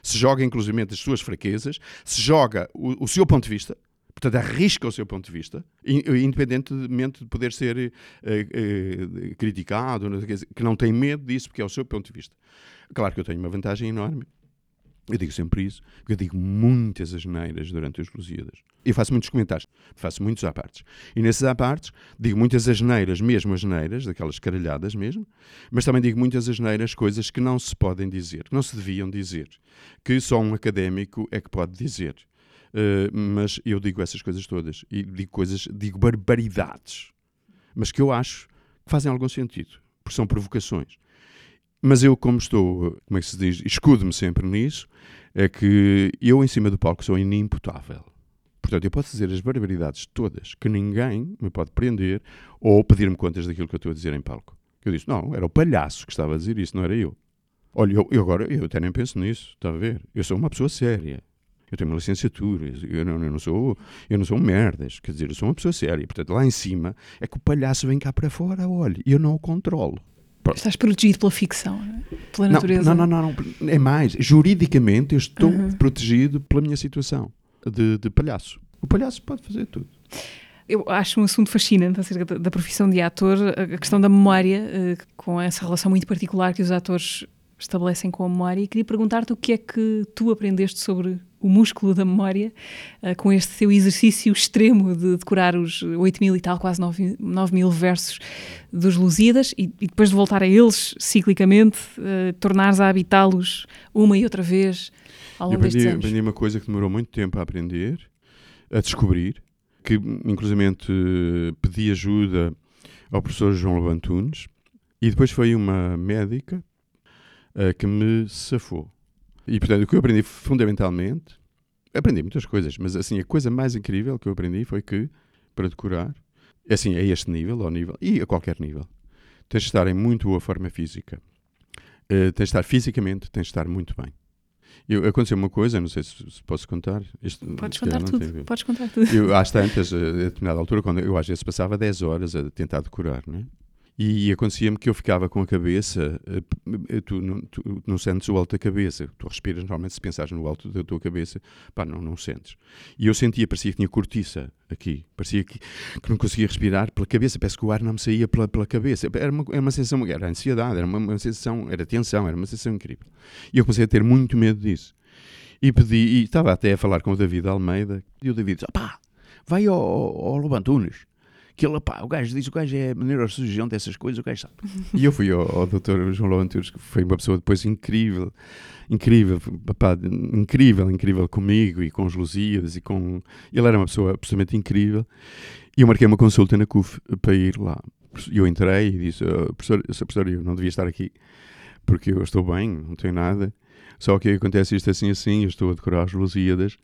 Se joga, inclusive, as suas fraquezas, se joga o, o seu ponto de vista, portanto, arrisca o seu ponto de vista, independentemente de poder ser uh, uh, criticado, que não tem medo disso, porque é o seu ponto de vista. Claro que eu tenho uma vantagem enorme, eu digo sempre isso, porque eu digo muitas asneiras durante os Lusíadas. Eu faço muitos comentários, faço muitos apartes. E nesses apartes digo muitas asneiras, mesmo asneiras, daquelas caralhadas mesmo, mas também digo muitas asneiras, coisas que não se podem dizer, que não se deviam dizer, que só um académico é que pode dizer. Uh, mas eu digo essas coisas todas e digo coisas, digo barbaridades, mas que eu acho que fazem algum sentido, porque são provocações. Mas eu, como estou, como é que se diz, escudo-me sempre nisso, é que eu em cima do palco sou inimputável. Portanto, eu posso dizer as barbaridades todas, que ninguém me pode prender ou pedir-me contas daquilo que eu estou a dizer em palco. Eu disse, não, era o palhaço que estava a dizer isso, não era eu. Olha, eu, eu agora, eu até nem penso nisso, está a ver? Eu sou uma pessoa séria. Eu tenho uma licenciatura, eu não, eu não, sou, eu não sou merdas, quer dizer, eu sou uma pessoa séria. Portanto, lá em cima é que o palhaço vem cá para fora, olha, eu não o controlo. Estás protegido pela ficção, é? pela natureza. Não, não, não, não, é mais. Juridicamente eu estou uhum. protegido pela minha situação de, de, palhaço. O palhaço pode fazer tudo. Eu acho um assunto fascinante acerca da, da profissão de ator, a questão da memória, uh, com essa relação muito particular que os atores estabelecem com a memória. E queria perguntar-te o que é que tu aprendeste sobre o músculo da memória, uh, com este seu exercício extremo de decorar os 8 mil e tal, quase 9, 9 mil versos dos Lusíadas e, e, depois de voltar a eles ciclicamente, uh, tornares a habitá-los uma e outra vez ao longo aprendi, aprendi uma coisa que demorou muito tempo a aprender, a descobrir, que inclusive pedi ajuda ao professor João Levantunes e depois foi uma médica uh, que me safou e portanto, o que eu aprendi fundamentalmente, aprendi muitas coisas, mas assim, a coisa mais incrível que eu aprendi foi que, para decorar, assim, a este nível, ao nível, e a qualquer nível, tens de estar em muito boa forma física. Uh, tens de estar fisicamente, tens de estar muito bem. Eu, aconteceu uma coisa, não sei se, se posso contar. Isto, Podes contar tudo. Podes contar tudo. Eu, às tantas, a determinada altura, quando eu às vezes passava 10 horas a tentar decorar, não é? E acontecia-me que eu ficava com a cabeça, eh, eh, tu não, tu não, sentes o alto da cabeça, tu respiras normalmente se pensares no alto da tua cabeça, pá, não, não sentes. E eu sentia, parecia que tinha cortiça aqui, parecia que, que não conseguia respirar pela cabeça, parece que o ar não me saía pela, pela cabeça. Era uma, era uma sensação, era ansiedade, era uma, uma sensação, era tensão, era uma sensação incrível. E eu comecei a ter muito medo disso. E pedi, e estava até a falar com o David Almeida, e o David disse, pá, vai ao, ao Lobantunes, que ele, pá, o gajo diz, o gajo é neurocirurgião dessas coisas, o gajo sabe. e eu fui ao, ao doutor João Loanturos, que foi uma pessoa depois incrível, incrível, pá, incrível, incrível comigo e com os Lusíadas e com... Ele era uma pessoa absolutamente incrível. E eu marquei uma consulta na CUF para ir lá. E eu entrei e disse, oh, professor, professor, eu não devia estar aqui, porque eu estou bem, não tenho nada. Só que acontece isto assim assim, eu estou a decorar as Lusíadas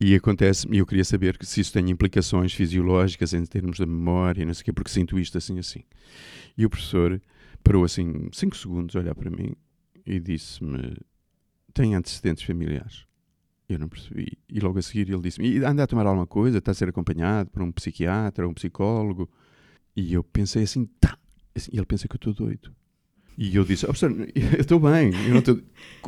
e acontece, e eu queria saber se isso tem implicações fisiológicas em termos da memória, não sei o quê, porque sinto isto assim assim. E o professor parou assim, cinco segundos a olhar para mim e disse-me: Tem antecedentes familiares? Eu não percebi. E logo a seguir ele disse-me: anda a tomar alguma coisa? Está a ser acompanhado por um psiquiatra, um psicólogo? E eu pensei assim: Tá. Assim, e ele pensa que eu estou doido. E eu disse, oh, professor, eu estou bem. Eu, tô...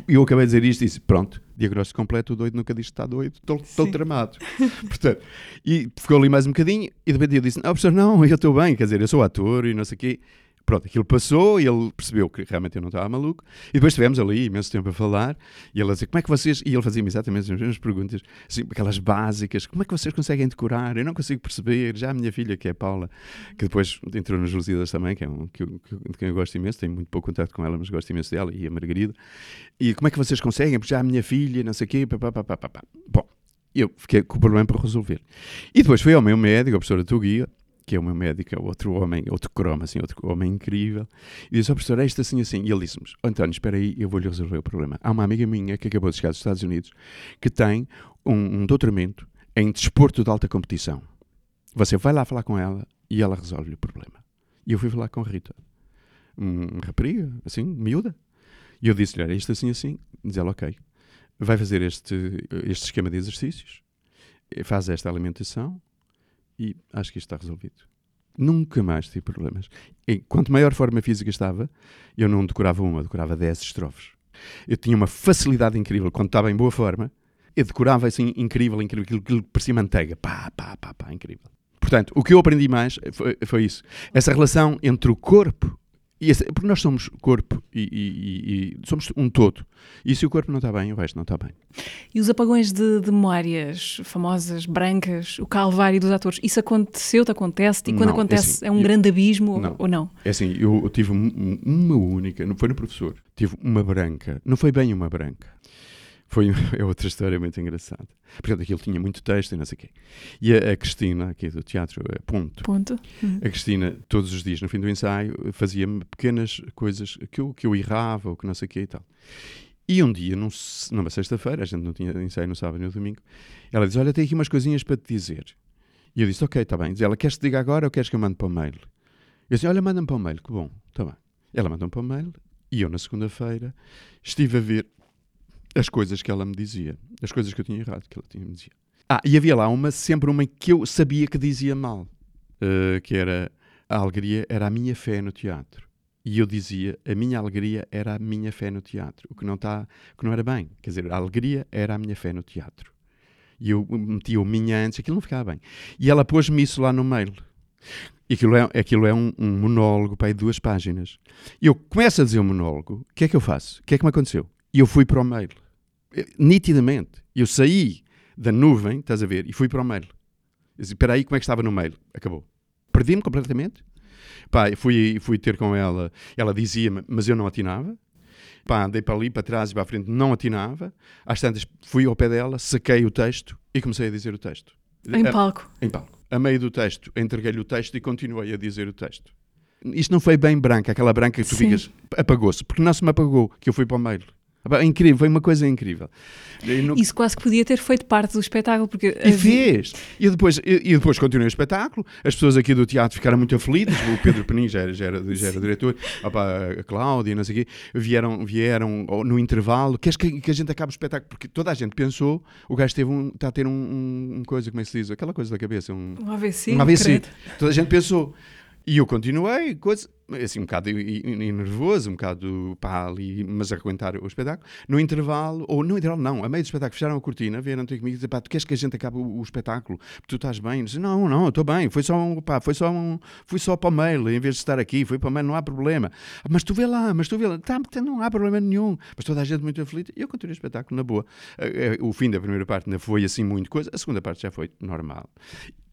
eu acabei de dizer isto e disse, pronto, diagnóstico completo, o doido nunca diz que está doido, estou tramado. Portanto, e ficou ali mais um bocadinho e de repente eu disse, oh, professor, não, eu estou bem, quer dizer, eu sou ator e não sei o quê. Pronto, aquilo passou e ele percebeu que realmente eu não estava maluco. E depois estivemos ali imenso tempo a falar e ele a dizer como é que vocês. E ele fazia-me exatamente as mesmas perguntas, assim, aquelas básicas: como é que vocês conseguem decorar? Eu não consigo perceber. Já a minha filha, que é a Paula, que depois entrou nas Lusíadas também, que é um que, eu- que, de quem eu gosto imenso, tenho muito pouco contato com ela, mas gosto imenso dela, e a Margarida. E como é que vocês conseguem? Porque já a minha filha, não sei o quê, pá, pá, pá, pá, pá, pá. Bom, eu fiquei com o problema para resolver. E depois fui ao meu médico, a professora Tuguia, que é o meu médico, é outro homem, outro croma, assim, outro homem incrível, e disse ao professor, é isto assim, assim. E ele disse-me, António, espera aí, eu vou-lhe resolver o problema. Há uma amiga minha que acabou de chegar dos Estados Unidos que tem um, um doutoramento em desporto de alta competição. Você vai lá falar com ela e ela resolve-lhe o problema. E eu fui falar com a Rita, uma rapariga, assim, miúda. E eu disse-lhe, olha, isto assim, assim. Diz ela, ok, vai fazer este, este esquema de exercícios, faz esta alimentação e acho que isto está resolvido. Nunca mais tive problemas. E quanto maior forma física estava, eu não decorava uma, decorava 10 estrofes. Eu tinha uma facilidade incrível. Quando estava em boa forma, eu decorava assim, incrível, incrível, aquilo que parecia manteiga. Pá, pá, pá, pá, incrível. Portanto, o que eu aprendi mais foi, foi isso. Essa relação entre o corpo e esse, porque nós somos corpo e, e- e- e somos um todo. E se o corpo não está bem, o resto não está bem. E os apagões de, de memórias famosas, brancas, o calvário dos atores, isso aconteceu-te, acontece-te? E quando Não, é acontece, assim, é um eu- grande abismo Não. ou não? É assim, eu, eu tive um- um- uma única, não foi no professor, tive uma branca, não foi bem uma branca. Foi é outra história muito engraçada. Portanto, aquilo tinha muito texto e não sei o quê. E a, a Cristina, aqui do teatro, é ponto. Ponto. Uhum. A Cristina, todos os dias, no fim do ensaio, fazia-me pequenas coisas que eu, que eu errava ou que não sei o quê e tal. E um dia, num, numa sexta-feira, a gente não tinha ensaio no sábado e no domingo, ela diz: Olha, tenho aqui umas coisinhas para te dizer. E eu disse: Ok, está bem. Diz ela: Queres que te diga agora ou queres que eu mande para o mail? Eu disse: Olha, manda-me para o mail, que bom, está bem. Ela mandou-me para o mail e eu, na segunda-feira, estive a ver as coisas que ela me dizia, as coisas que eu tinha errado, que ela tinha me dizia. Ah, e havia lá uma, sempre uma que eu sabia que dizia mal, eh, que era a alegria era a minha fé no teatro. E eu dizia, a minha alegria era a minha fé no teatro, o que não, tá, que não era bem. Quer dizer, a alegria era a minha fé no teatro. E eu metia o minha antes, aquilo não ficava bem. E ela pôs-me isso lá no mail. E aquilo é, aquilo é um, um monólogo aí duas páginas. E eu começo a dizer o monólogo, o que é que eu faço? O que é que me aconteceu? E eu fui para o mail. Nitidamente. Eu saí da nuvem, estás a ver, e fui para o mail. Eu disse, espera aí, como é que estava no mail? Acabou. Perdi-me completamente. Pá, fui, fui ter com ela, ela dizia-me, mas eu não atinava. Pá, andei para ali, para trás e para a frente, não atinava. Às tantas, fui ao pé dela, saquei o texto e comecei a dizer o texto. Em A- palco. em palco. A meio do texto, entreguei-lhe o texto e continuei a dizer o texto. Isto não foi bem branca, aquela branca que tu Sim. ficas, apagou-se, porque não se me apagou, que eu fui para o mail. Epá, Incrível, foi uma coisa incrível. Isso quase que podia ter feito parte do espetáculo, porque e fez. E depois, e, e depois continuei o espetáculo. As pessoas aqui do teatro ficaram muito aflitas. O Pedro Penin já era, já era, já era diretor, opá, a Cláudia, não sei o quê. Vieram, vieram no intervalo. Queres que, que a gente acabe o espetáculo? Porque toda a gente pensou, o gajo teve um, está a ter um, um, um coisa, como é que se diz? Aquela coisa da cabeça, um, um AVC. um AVC. credo. Toda a gente pensou. E eu continuei, coisa, assim, um bocado nervoso, um bocado pá, ali, mas a aguentar o espetáculo. No intervalo, ou no intervalo, não, a meio do espetáculo, fecharam a cortina, vieram ter comigo e pá, tu queres que a gente acabe o, o espetáculo? Tu estás bem? Disse, não, não, estou bem, foi só, um, pá, foi só um, fui só para o mail, em vez de estar aqui, fui para o mail, não há problema. "Ah, Mas tu vê lá, mas tu vê lá, tá, tá, não há problema nenhum. Mas toda a gente muito aflita, eu continuei o espetáculo na boa. Eh, eh, O fim da primeira parte não foi assim muito coisa, a segunda parte já foi normal.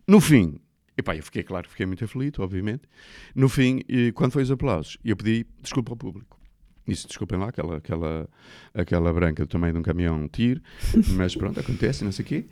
No fim, epá, eu fiquei, claro, fiquei muito aflito, obviamente. No fim, e quando foi os aplausos, eu pedi desculpa ao público. Disse, desculpem lá, aquela, aquela, aquela branca do tamanho de um caminhão tiro, mas pronto, acontece, não sei o quê.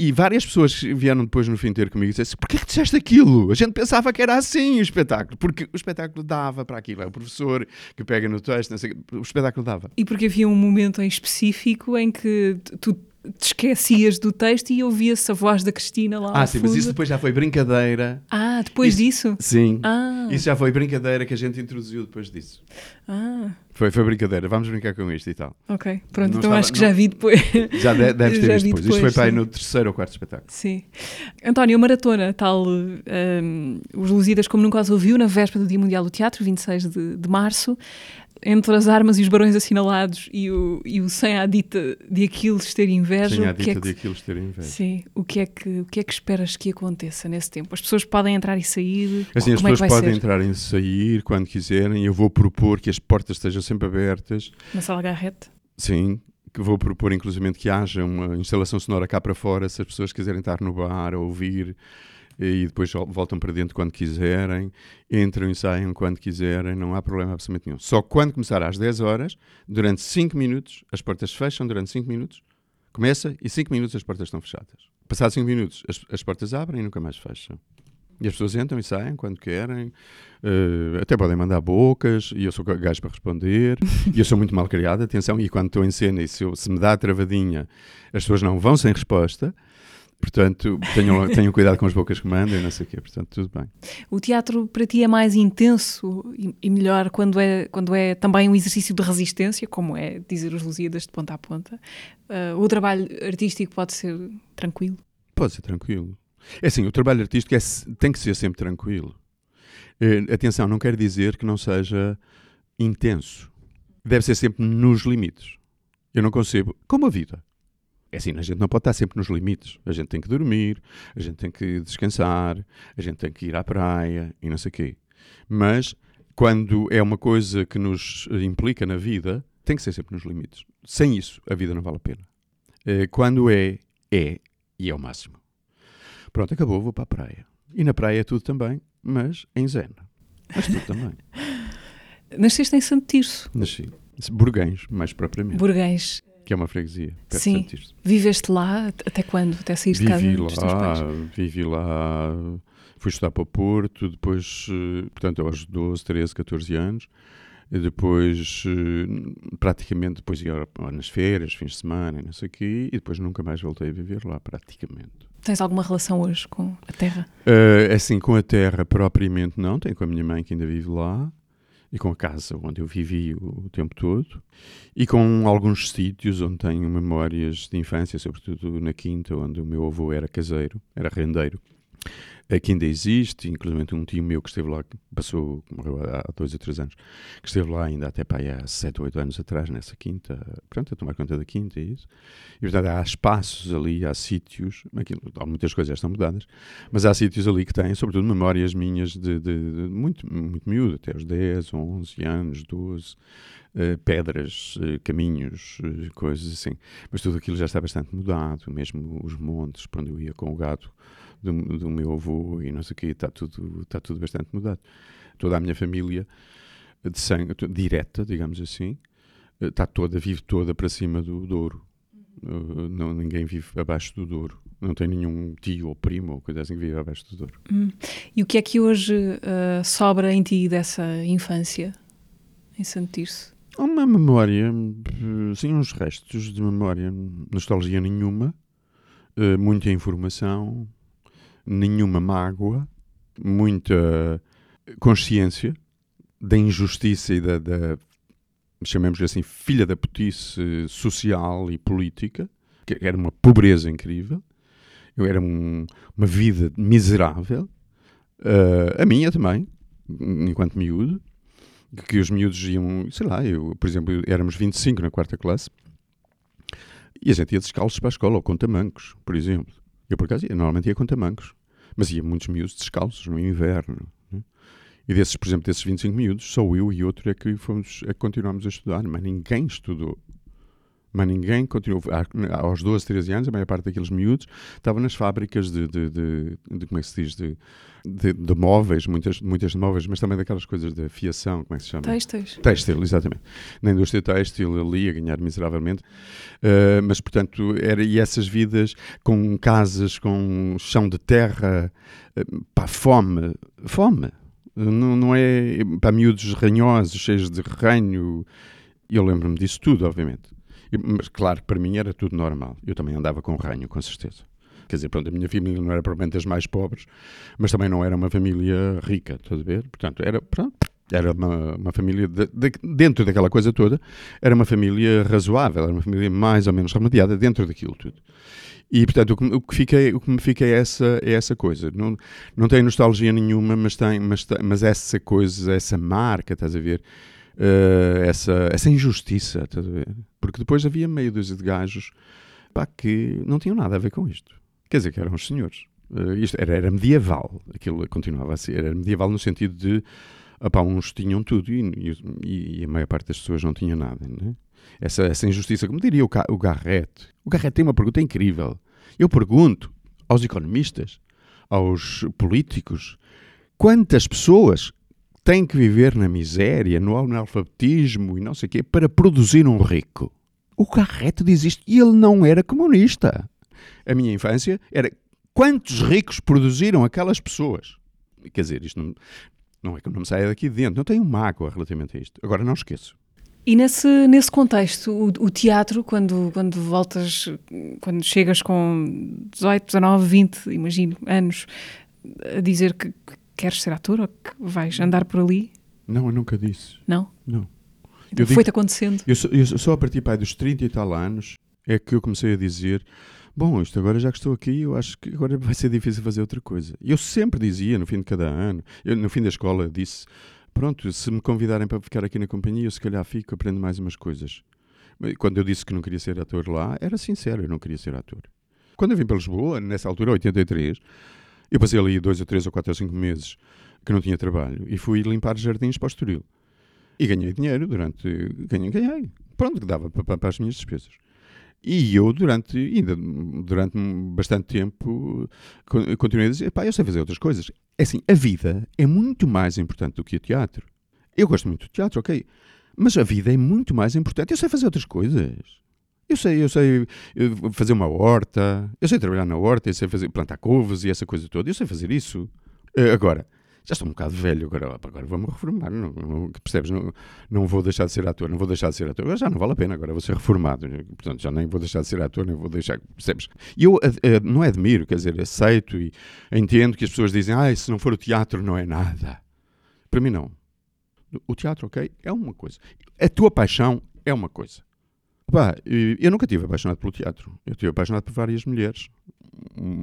E várias pessoas vieram depois no fim ter comigo e disseram porquê que disseste aquilo? A gente pensava que era assim o espetáculo, porque o espetáculo dava para aquilo. É o professor que pega no texto, não sei, o quê, o espetáculo dava. E porque havia um momento em específico em que tu te esquecias do texto e ouvia-se a voz da Cristina lá Ah, sim, mas fundo. isso depois já foi brincadeira. Ah, depois Isso- disso? Sim. Ah, Isso já foi brincadeira que a gente introduziu depois disso. ah, Foi, foi brincadeira, vamos brincar com isto e tal. ok. Pronto, Não então estava- acho que não- já vi depois. Já de, deves ter Já visto vi depois. Isto foi depois, para aí no terceiro ou quarto espetáculo. Sim. António, a maratona, tal, um, os Lusíadas como nunca os ouviu, na véspera do Dia Mundial do Teatro, 26 de, de março. Entre as armas e os barões assinalados e o, e o sem a dita de Aquiles ter inveja. Sem a o que é dita que, de Aquiles ter inveja. Sim, o que, é que, o que é que esperas que aconteça nesse tempo? As pessoas podem entrar e sair? Assim, as é que pessoas vai podem ser? entrar e sair quando quiserem. Eu vou propor que as portas estejam sempre abertas. Na sala Garrett? Sim, que vou propor inclusive que haja uma instalação sonora cá para fora, se as pessoas quiserem estar no bar a ouvir e depois vol- voltam para dentro quando quiserem, entram e saem quando quiserem, não há problema absolutamente nenhum. Só quando começar às 10 horas, durante 5 minutos, as portas fecham durante 5 minutos, começa e 5 minutos as portas estão fechadas. Passados 5 minutos, as, as portas abrem e nunca mais fecham. E as pessoas entram e saem quando querem, eh, até podem mandar bocas, e eu sou gajo para responder, e eu sou muito mal criado, atenção, e quando estou em cena e se, eu- se me dá a travadinha, as pessoas não vão sem resposta, portanto, tenham, tenham cuidado com as bocas que mandam e não sei o quê, portanto, tudo bem. O teatro para ti é mais intenso e, e melhor quando é, quando é também um exercício de resistência, como é dizer os Lusíadas de ponta a ponta. Ah, o trabalho artístico pode ser tranquilo. Pode ser tranquilo. É assim, o trabalho artístico é tem que ser sempre tranquilo. Eh, atenção, não quer dizer que não seja intenso. Deve ser sempre nos limites. Eu não concebo, como a vida. É assim, a gente não pode estar sempre nos limites. A gente tem que dormir, a gente tem que descansar, a gente tem que ir à praia e não sei o quê. Mas quando é uma coisa que nos implica na vida, tem que ser sempre nos limites. Sem isso, a vida não vale a pena. Eh, Quando é, é e é o máximo. Pronto, acabou, vou para a praia. E na praia é tudo também, mas em zen. Mas tudo também. Nasceste em Santo Tirso, Nasci. Burguens, mais propriamente, Burguês. Que é uma freguesia. Sim. Viveste lá at- até quando? Até sair de casa Vivi dos teus pais? lá, vivi lá, fui estudar para o Porto, depois, eh, portanto, aos 12, 13, 14 anos, e depois, eh, praticamente, depois ia nas férias, fins de semana, não sei o quê, e depois nunca mais voltei a viver lá, praticamente. Tens alguma relação hoje com a terra? Eh, assim, com a terra propriamente não, tenho com a minha mãe que ainda vive lá, e com a casa onde eu vivi o, tempo todo, e com alguns sítios onde tenho memórias de infância, sobretudo na Quinta, onde o meu avô era caseiro, era rendeiro. Aqui ainda existe, inclusive um tio meu que esteve lá, que passou, morreu há dois ou três anos, que esteve lá ainda até para aí há sete ou oito anos atrás, nessa quinta, portanto, a tomar conta da quinta e isso. E, portanto, há espaços ali, há sítios, aquilo, há muitas coisas já estão mudadas, mas há sítios ali que têm, sobretudo, memórias minhas de, de- de muito, muito miúdo, até aos 10, 11 anos, 12, eh, pedras, eh, caminhos, eh, coisas assim. Mas tudo aquilo já está bastante mudado, mesmo os montes, para onde eu ia com o gato do, do meu avô e não sei o quê, está tudo, está tudo bastante mudado. Toda a minha família de sangue, direta, digamos assim, eh, está toda, vive toda para cima do Douro. Uh, não, ninguém vive abaixo do Douro. Não tem nenhum tio ou primo ou coisa assim que vive abaixo do Douro. Hum. E o que é que hoje ah, sobra em ti dessa infância em Santo Tirso? Há Uma memória, eh, sim, uns restos de memória, nostalgia nenhuma, eh, muita informação, nenhuma mágoa, muita consciência da injustiça e da, da chamemos assim, filha da putice social e política, que era uma pobreza incrível, eu era um- uma vida miserável, eh, a minha também, enquanto miúdo, que os miúdos iam, sei lá, eu, por exemplo, éramos 25 na quarta classe e a gente ia descalços para a escola, ou com tamancos, por exemplo. Eu, por acaso, normalmente ia com tamancos, mas ia muitos miúdos descalços no inverno. né? E desses, por exemplo, desses 25 miúdos, só eu e outro é que, fomos, é que a estudar, mas ninguém estudou. Mas ninguém continuou. Aos 12, 13 anos, a maior parte daqueles miúdos estava nas fábricas de, de, de- de- como é que se diz, de, de, móveis, muitas, muitas de móveis, mas também daquelas coisas de fiação, como é que se chama? Textos? Têxtil, exatamente. Na indústria têxtil, ali a ganhar miseravelmente. Uh, mas, portanto, era, e essas vidas com casas, com chão de terra, uh, pá, fome. Fome. Não, não é para miúdos ranhosos, cheios de ranho. Eu lembro-me disso tudo, obviamente. Mas, claro, que para mim era tudo normal. Eu também andava com ranho, com certeza. Quer dizer, pronto, a minha família não era provavelmente das mais pobres, mas também não era uma família rica, estás a ver? Portanto, era, pronto, era uma, uma família, de- de- dentro daquela coisa toda, era uma família razoável, era uma família mais ou menos remediada dentro daquilo tudo. E, portanto, o que, o que, fiquei, o que me fica é essa, é essa coisa. Não, não tem nostalgia nenhuma, mas tem, mas, mas essa coisa, essa marca, estás a ver? Uh, essa, essa injustiça? Porque depois havia meio dúzia de gajos pá, que não tinham nada a ver com isto. Quer dizer, que eram os senhores. Uh, isto era, era medieval, aquilo continuava a ser, era medieval no sentido de opá, uns tinham tudo e, e, e, a maior parte das pessoas não tinha nada. Né? Essa, essa injustiça, como diria o, o Garrett. O Garrett tem uma pergunta incrível. Eu pergunto aos economistas, aos políticos, quantas pessoas têm que viver na miséria, no analfabetismo e não sei o quê, para produzir um rico? O Garrett diz isto e ele não era comunista. A minha infância era quantos ricos produziram aquelas pessoas? Quer dizer, isto não, não é que eu não me saia daqui de dentro, não tenho mágoa relativamente a isto. Agora não esqueço. E nesse, nesse contexto, o, o, teatro, quando, quando voltas, quando chegas com 18, 19, 20, imagino, anos, a dizer que queres ser ator ou que vais andar por ali? Não, eu nunca disse. Não? Não. Então foi-te acontecendo? Eu só, eu só a partir pai, dos 30 e tal anos é que eu comecei a dizer bom, isto agora já que estou aqui, eu acho que agora vai ser difícil fazer outra coisa. Eu sempre dizia, no fim de cada ano, eu, no fim da escola, disse: pronto, se me convidarem para ficar aqui na companhia, eu se calhar fico, aprendo mais umas coisas. Quando eu disse que não queria ser ator lá, era sincero, eu não queria ser ator. Quando eu vim para Lisboa, nessa altura, 83, eu passei ali dois ou três ou quatro ou cinco meses que não tinha trabalho e fui limpar jardins para o Estoril. E ganhei dinheiro durante. Ganhei, ganhei. Pronto, que dava para, para as minhas despesas. E eu, durante, ainda durante bastante tempo, continuei a dizer: pá, eu sei fazer outras coisas. É assim, a vida é muito mais importante do que o teatro. Eu gosto muito do teatro, ok. Mas a vida é muito mais importante. Eu sei fazer outras coisas. Eu sei, eu sei fazer uma horta, eu sei trabalhar na horta, eu sei fazer, plantar couves e essa coisa toda. Eu sei fazer isso. Eh, agora, já estou um bocado velho, agora, agora vou-me reformar, não, não, percebes? Não, não vou deixar de ser ator, não vou deixar de ser ator, já não vale a pena, agora vou ser reformado, portanto já nem vou deixar de ser ator, nem vou deixar, percebes? E eu uh, não admiro, quer dizer, aceito e entendo que as pessoas dizem, ah, se não for o teatro não é nada. Para mim não. O teatro, ok, é uma coisa. A tua paixão é uma coisa. Pá, eu nunca tive apaixonado pelo teatro. Eu tive apaixonado por várias mulheres,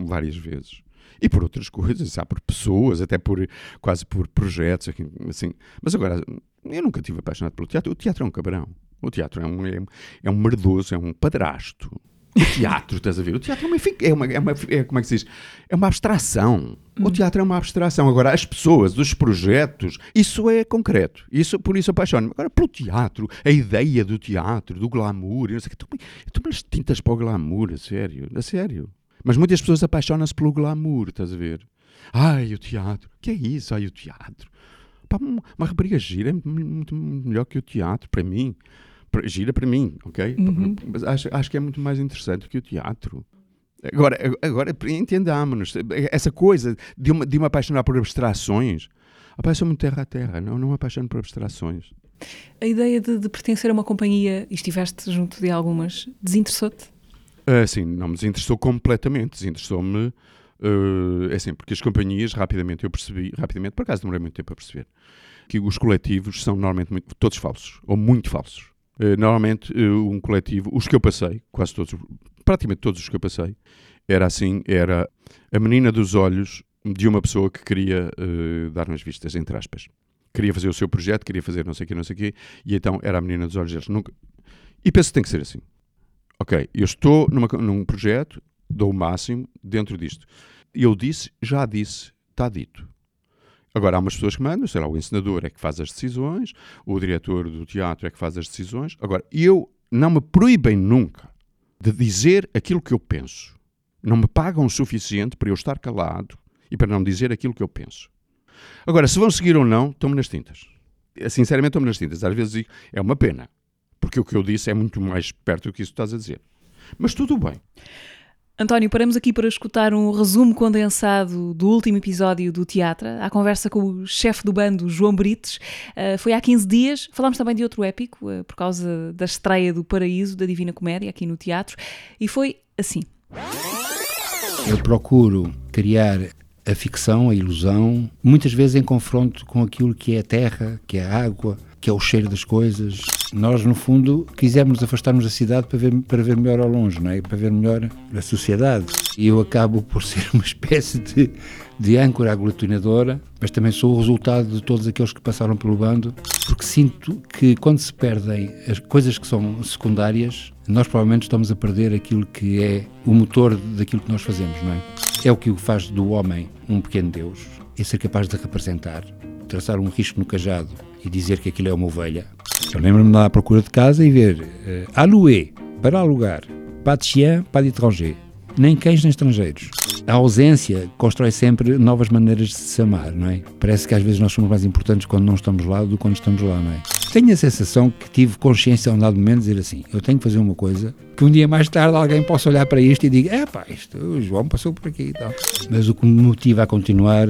várias vezes e por outras coisas, há por pessoas, até por quase por projetos, assim. Mas agora, eu nunca tive apaixonado pelo teatro. O teatro é um cabrão. O teatro é um, é, é um merdoso, é um padrasto. O teatro, estás a ver? O teatro é uma, é uma, é uma é, como é que se diz? É uma abstração. O hum. teatro é uma abstração. Agora, as pessoas, os projetos, isso é concreto. Isso, por isso apaixono-me. Agora, pelo teatro, a ideia do teatro, do glamour, não sei o que. Tu me tintas para o glamour, a sério, a sério. Mas muitas pessoas apaixonam-se pelo glamour, estás a ver? Ai, o teatro. que é isso? Ai, o teatro. Pá, uma rapariga gira é muito, muito, melhor que o teatro, para mim. Gira para mim, ok? Uhum. Mas acho, acho que é muito mais interessante que o teatro. Agora, agora entendamos-nos. Essa coisa de, uma, de me apaixonar por abstrações. Apaixono muito terra a terra, não, não me apaixono por abstrações. A ideia de, de pertencer a uma companhia e estiveste junto de algumas, desinteressou-te? Uh, sim, não me desinteressou completamente, desinteressou-me, uh, é assim, porque as companhias, rapidamente eu percebi, rapidamente, por acaso demorei muito tempo a perceber, que os coletivos são normalmente muito, todos falsos, ou muito falsos. Uh, normalmente, uh, um coletivo, os que eu passei, quase todos, praticamente todos os que eu passei, era assim, era a menina dos olhos de uma pessoa que queria uh, dar umas vistas, entre aspas. Queria fazer o seu projeto, queria fazer não sei o quê, não sei o quê, e então era a menina dos olhos deles. Nunca... E penso que tem que ser assim ok, eu estou numa, num projeto, dou o máximo dentro disto. Eu disse, já disse, está dito. Agora, há umas pessoas que mandam, sei lá, o encenador é que faz as decisões, o diretor do teatro é que faz as decisões. Agora, eu não me proíbem nunca de dizer aquilo que eu penso. Não me pagam o suficiente para eu estar calado e para não dizer aquilo que eu penso. Agora, se vão seguir ou não, estão-me nas tintas. Sinceramente, estão-me nas tintas. Às vezes digo, é uma pena porque o que eu disse é muito mais perto do que isso que estás a dizer. Mas tudo bem. António, paramos aqui para escutar um resumo condensado do último episódio do Teatro, a conversa com o chefe do bando, João Brites. Uh, foi há 15 dias. Falámos também de outro épico, uh, por causa da estreia do Paraíso, da Divina Comédia, aqui no teatro. E foi assim. Eu procuro criar a ficção, a ilusão, muitas vezes em confronto com aquilo que é a terra, que é a água, que é o cheiro das coisas. Nós, no fundo, quisemos afastar-nos da cidade para ver, para ver melhor ao longe, não é? para ver melhor a sociedade. E eu acabo por ser uma espécie de, de âncora aglutinadora, mas também sou o resultado de todos aqueles que passaram pelo bando, porque sinto que quando se perdem as coisas que são secundárias, nós provavelmente estamos a perder aquilo que é o motor daquilo que nós fazemos, não é? É o que faz do homem um pequeno Deus, é ser capaz de representar, traçar um risco no cajado e dizer que aquilo é uma ovelha. Eu lembro-me lá à procura de casa e ver uh, à louer, para alugar, pas de chien, pas d'étranger, nem cães nem estrangeiros. A ausência constrói sempre novas maneiras de se amar, não é? Parece que às vezes nós somos mais importantes quando não estamos lá do que quando estamos lá, não é? Tenho a sensação que tive consciência a um dado momento de dizer assim: eu tenho que fazer uma coisa que um dia mais tarde alguém possa olhar para isto e diga: é pá, isto, o João passou por aqui e tal. Mas o que me motiva a continuar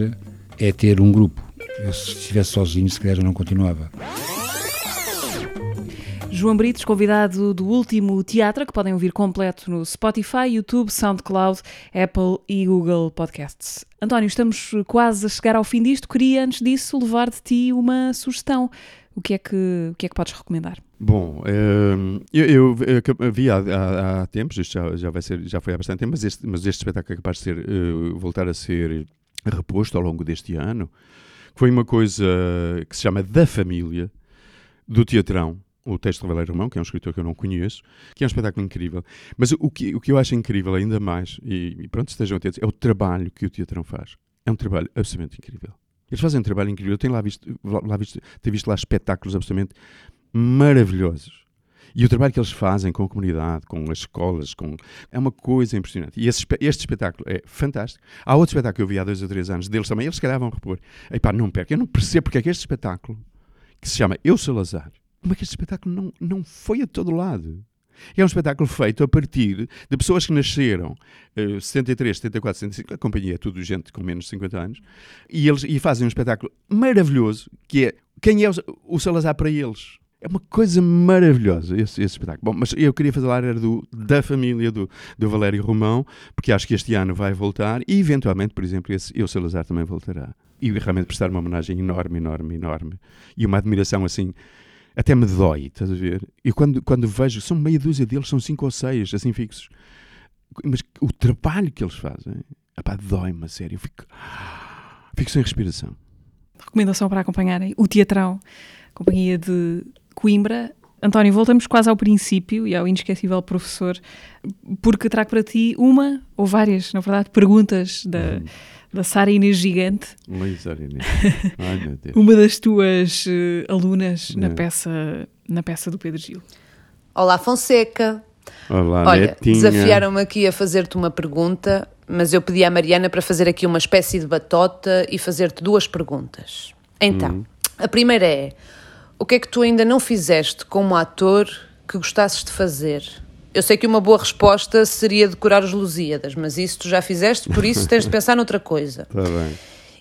é ter um grupo. Eu, se estivesse sozinho, se calhar eu não continuava. João Britos, convidado do último teatro, que podem ouvir completo no Spotify, YouTube, SoundCloud, Apple e Google Podcasts. António, estamos quase a chegar ao fim disto. Queria, antes disso, levar de ti uma sugestão. O que é que, o que, é que podes recomendar? Bom, um, eu, eu, eu, vi há, há, há, tempos, isto já, já, vai ser, já foi há bastante tempo, mas este, mas este espetáculo é capaz de ser, uh, voltar a ser reposto ao longo deste ano. Foi uma coisa que se chama Da Família, do Teatrão, o texto de Valério Romão, que é um escritor que eu não conheço, que é um espetáculo incrível. Mas o que, o que eu acho incrível ainda mais, e, e pronto, estejam atentos, é o trabalho que o Teatrão faz. É um trabalho absolutamente incrível. Eles fazem um trabalho incrível. Eu tenho lá visto, lá visto, tenho visto lá espetáculos absolutamente maravilhosos. E o trabalho que eles fazem com a comunidade, com as escolas, com... é uma coisa impressionante. E esse, este espetáculo é fantástico. Há outro espetáculo que eu vi há dois ou três anos deles também, eles se calhar vão repor. Epá, não perca. Eu não percebo porque é que este espetáculo, que se chama Eu Salazar, como é que este espetáculo não, não foi a todo lado? É um espetáculo feito a partir de pessoas que nasceram uh, 73, 74, 75, a companhia é tudo gente com menos de 50 anos, e, eles, e fazem um espetáculo maravilhoso que é quem é o, o Salazar para eles. É uma coisa maravilhosa esse, esse, espetáculo. Bom, mas eu queria falar era do, da família do, do Valério Romão, porque acho que este ano vai voltar e, eventualmente, por exemplo, esse Eu Salazar também voltará. E realmente prestar uma homenagem enorme, enorme, enorme. E uma admiração assim, até me dói, estás a ver? E quando, quando vejo, são meia dúzia deles, são cinco ou seis, assim fixos. Mas o trabalho que eles fazem, dói-me a sério. Eu fico, fico sem respiração. Recomendação para acompanharem o Teatrão, companhia de Coimbra. António, voltamos quase ao princípio e ao inesquecível professor, porque trago para ti uma, ou várias, na verdade, perguntas da, hum. da Sara Inês Gigante. Sara Inês. Ai, meu Deus. uma das tuas uh, alunas na, peça, na peça do Pedro Gil. Olá, Fonseca. Olá, Olha, desafiaram-me aqui a fazer-te uma pergunta, mas eu pedi à Mariana para fazer aqui uma espécie de batota e fazer-te duas perguntas. Então, hum. a primeira é o que é que tu ainda não fizeste como ator que gostasses de fazer? Eu sei que uma boa resposta seria decorar os Lusíadas, mas isso tu já fizeste, por isso tens de pensar noutra coisa. Está bem.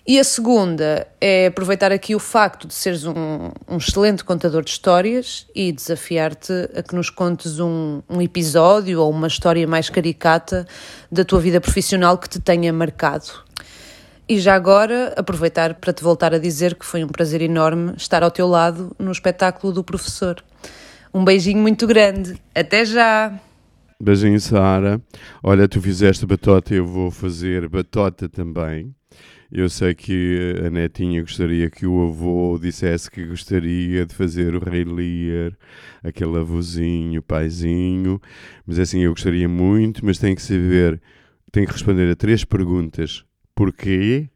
E a segunda é aproveitar aqui o facto de seres um, um excelente contador de histórias e desafiar-te a que nos contes um, um, episódio ou uma história mais caricata da tua vida profissional que te tenha marcado. E já agora, aproveitar para te voltar a dizer que foi um prazer enorme estar ao teu lado no espetáculo do professor. Um beijinho muito grande. Até já! Beijinho, Sara. Olha, tu fizeste batota, eu vou fazer batota também. Eu sei que a netinha gostaria que o avô dissesse que gostaria de fazer o Rei Lear, aquele avôzinho, paizinho, mas assim eu gostaria muito, mas tem que saber, tem que responder a três perguntas porquê,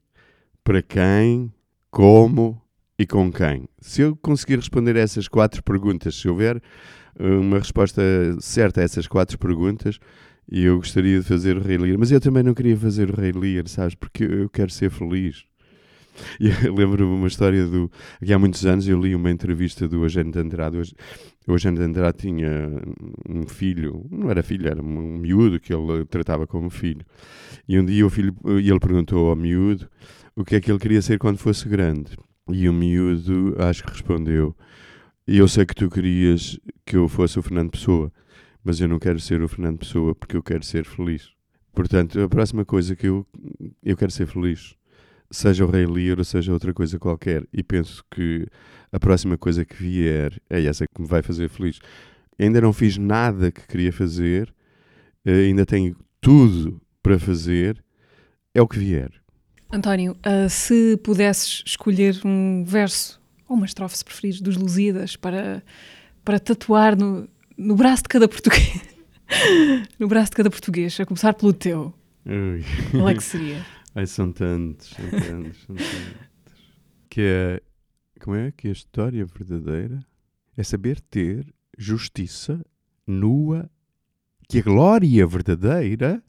para quem, como e com quem. Se eu conseguir responder a essas quatro perguntas, se houver eh, uma resposta certa a essas quatro perguntas, eu gostaria de fazer o Rei Lear. Mas eu também não queria fazer o Rei Lear, sabes? Porque eu quero ser feliz. Lembro-me uma história do. Aqui há muitos anos eu li uma entrevista do de Andrade. O Eugênio de Andrade tinha um filho, não era filho, era um miúdo que ele tratava como filho. E um dia o filho, ele perguntou ao miúdo o que é que ele queria ser quando fosse grande. E o miúdo acho que respondeu: Eu sei que tu querias que eu fosse o Fernando Pessoa, mas eu não quero ser o Fernando Pessoa porque eu quero ser feliz. Portanto, a próxima coisa que eu, eu quero ser feliz seja o Rei Lear ou seja outra coisa qualquer, e penso que a próxima coisa que vier é essa que me vai fazer feliz. Ainda não fiz nada que queria fazer, eh, ainda tenho tudo para fazer, é o que vier. António, uh, se pudesses escolher um verso ou uma estrofe, se preferires, dos Lusíadas para, para tatuar no, no braço de cada português, no braço de cada português, a começar pelo teu, Ui. qual é que seria? Ai, são tantos, são tantos, são tantos. Que é, como é que a história verdadeira é saber ter justiça nua, que a glória verdadeira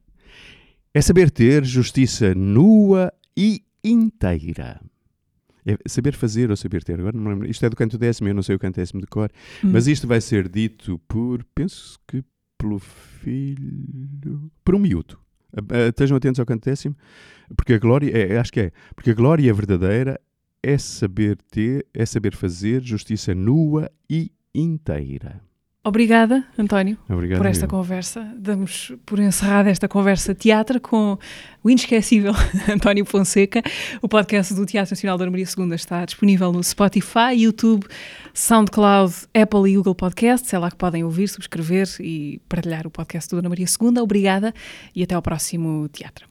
é saber ter justiça nua e inteira. É saber fazer ou saber ter. Agora não me lembro. Isto é do canto décimo, eu não sei o canto décimo de cor. Hum. Mas isto vai ser dito por, penso que pelo filho, por um miúdo. Estejam atentos ao canto décimo, porque a glória, é, acho que é, porque a glória verdadeira é saber ter, é saber fazer justiça nua e inteira. Obrigada, António, Obrigado. por esta eu. conversa. Damos por encerrada esta conversa teatro com o inesquecível António Fonseca. O podcast do Teatro Nacional da Maria II está disponível no Spotify, YouTube, SoundCloud, Apple e Google Podcasts. É lá que podem ouvir, subscrever e partilhar o podcast do Dona Maria II. Obrigada e até ao próximo teatro.